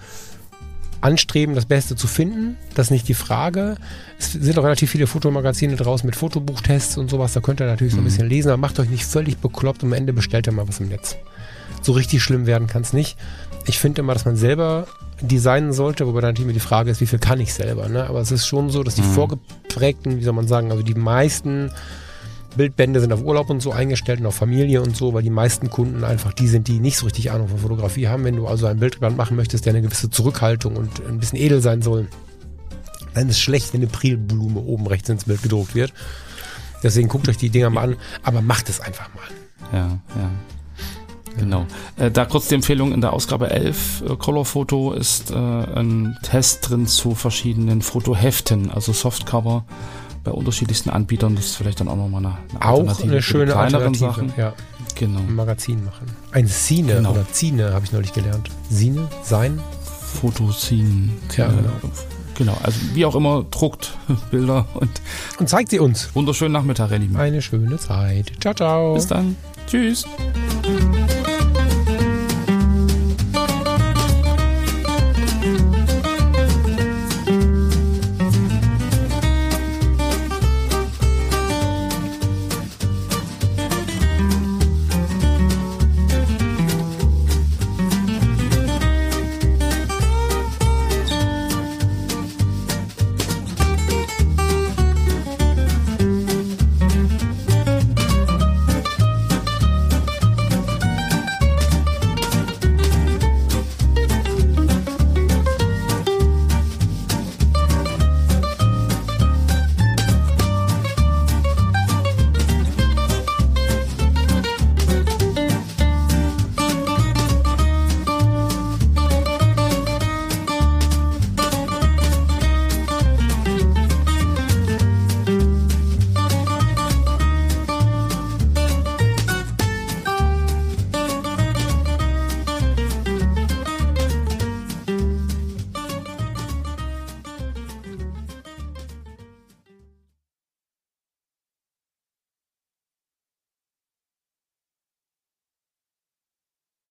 anstreben, das Beste zu finden. Das ist nicht die Frage. Es sind auch relativ viele Fotomagazine draußen mit Fotobuchtests und sowas. Da könnt ihr natürlich so ein Mhm. bisschen lesen, aber macht euch nicht völlig bekloppt. Am Ende bestellt ihr mal was im Netz. So richtig schlimm werden kann es nicht. Ich finde immer, dass man selber designen sollte, wobei dann natürlich immer die Frage ist, wie viel kann ich selber. Ne? Aber es ist schon so, dass die Mhm. vorgeprägten, wie soll man sagen, also die meisten Bildbände sind auf Urlaub und so eingestellt und auf Familie und so, weil die meisten Kunden einfach die sind, die nicht so richtig Ahnung von Fotografie haben. Wenn du also ein Bildband machen möchtest, der eine gewisse Zurückhaltung und ein bisschen edel sein soll, dann ist es schlecht, wenn eine Prilblume oben rechts ins Bild gedruckt wird. Deswegen guckt euch die Dinger mal an, aber macht es einfach mal. Ja, ja. Genau. Äh, da kurz die Empfehlung in der Ausgabe 11 äh, Color Photo ist äh, ein Test drin zu verschiedenen Fotoheften, also Softcover bei unterschiedlichsten Anbietern. Das ist vielleicht dann auch nochmal eine, eine Auch Alternative eine für die schöne Alternative. Sachen. Ja, Genau. ein Magazin machen. Ein Sine Genau. oder Zine habe ich neulich gelernt. Sine? Sein? Fotozin. Ja, äh, genau. Genau, also wie auch immer, druckt [LAUGHS] Bilder und Und zeigt sie uns. wunderschönen Nachmittag, Lieben. Eine schöne Zeit. Ciao, ciao. Bis dann. Tschüss.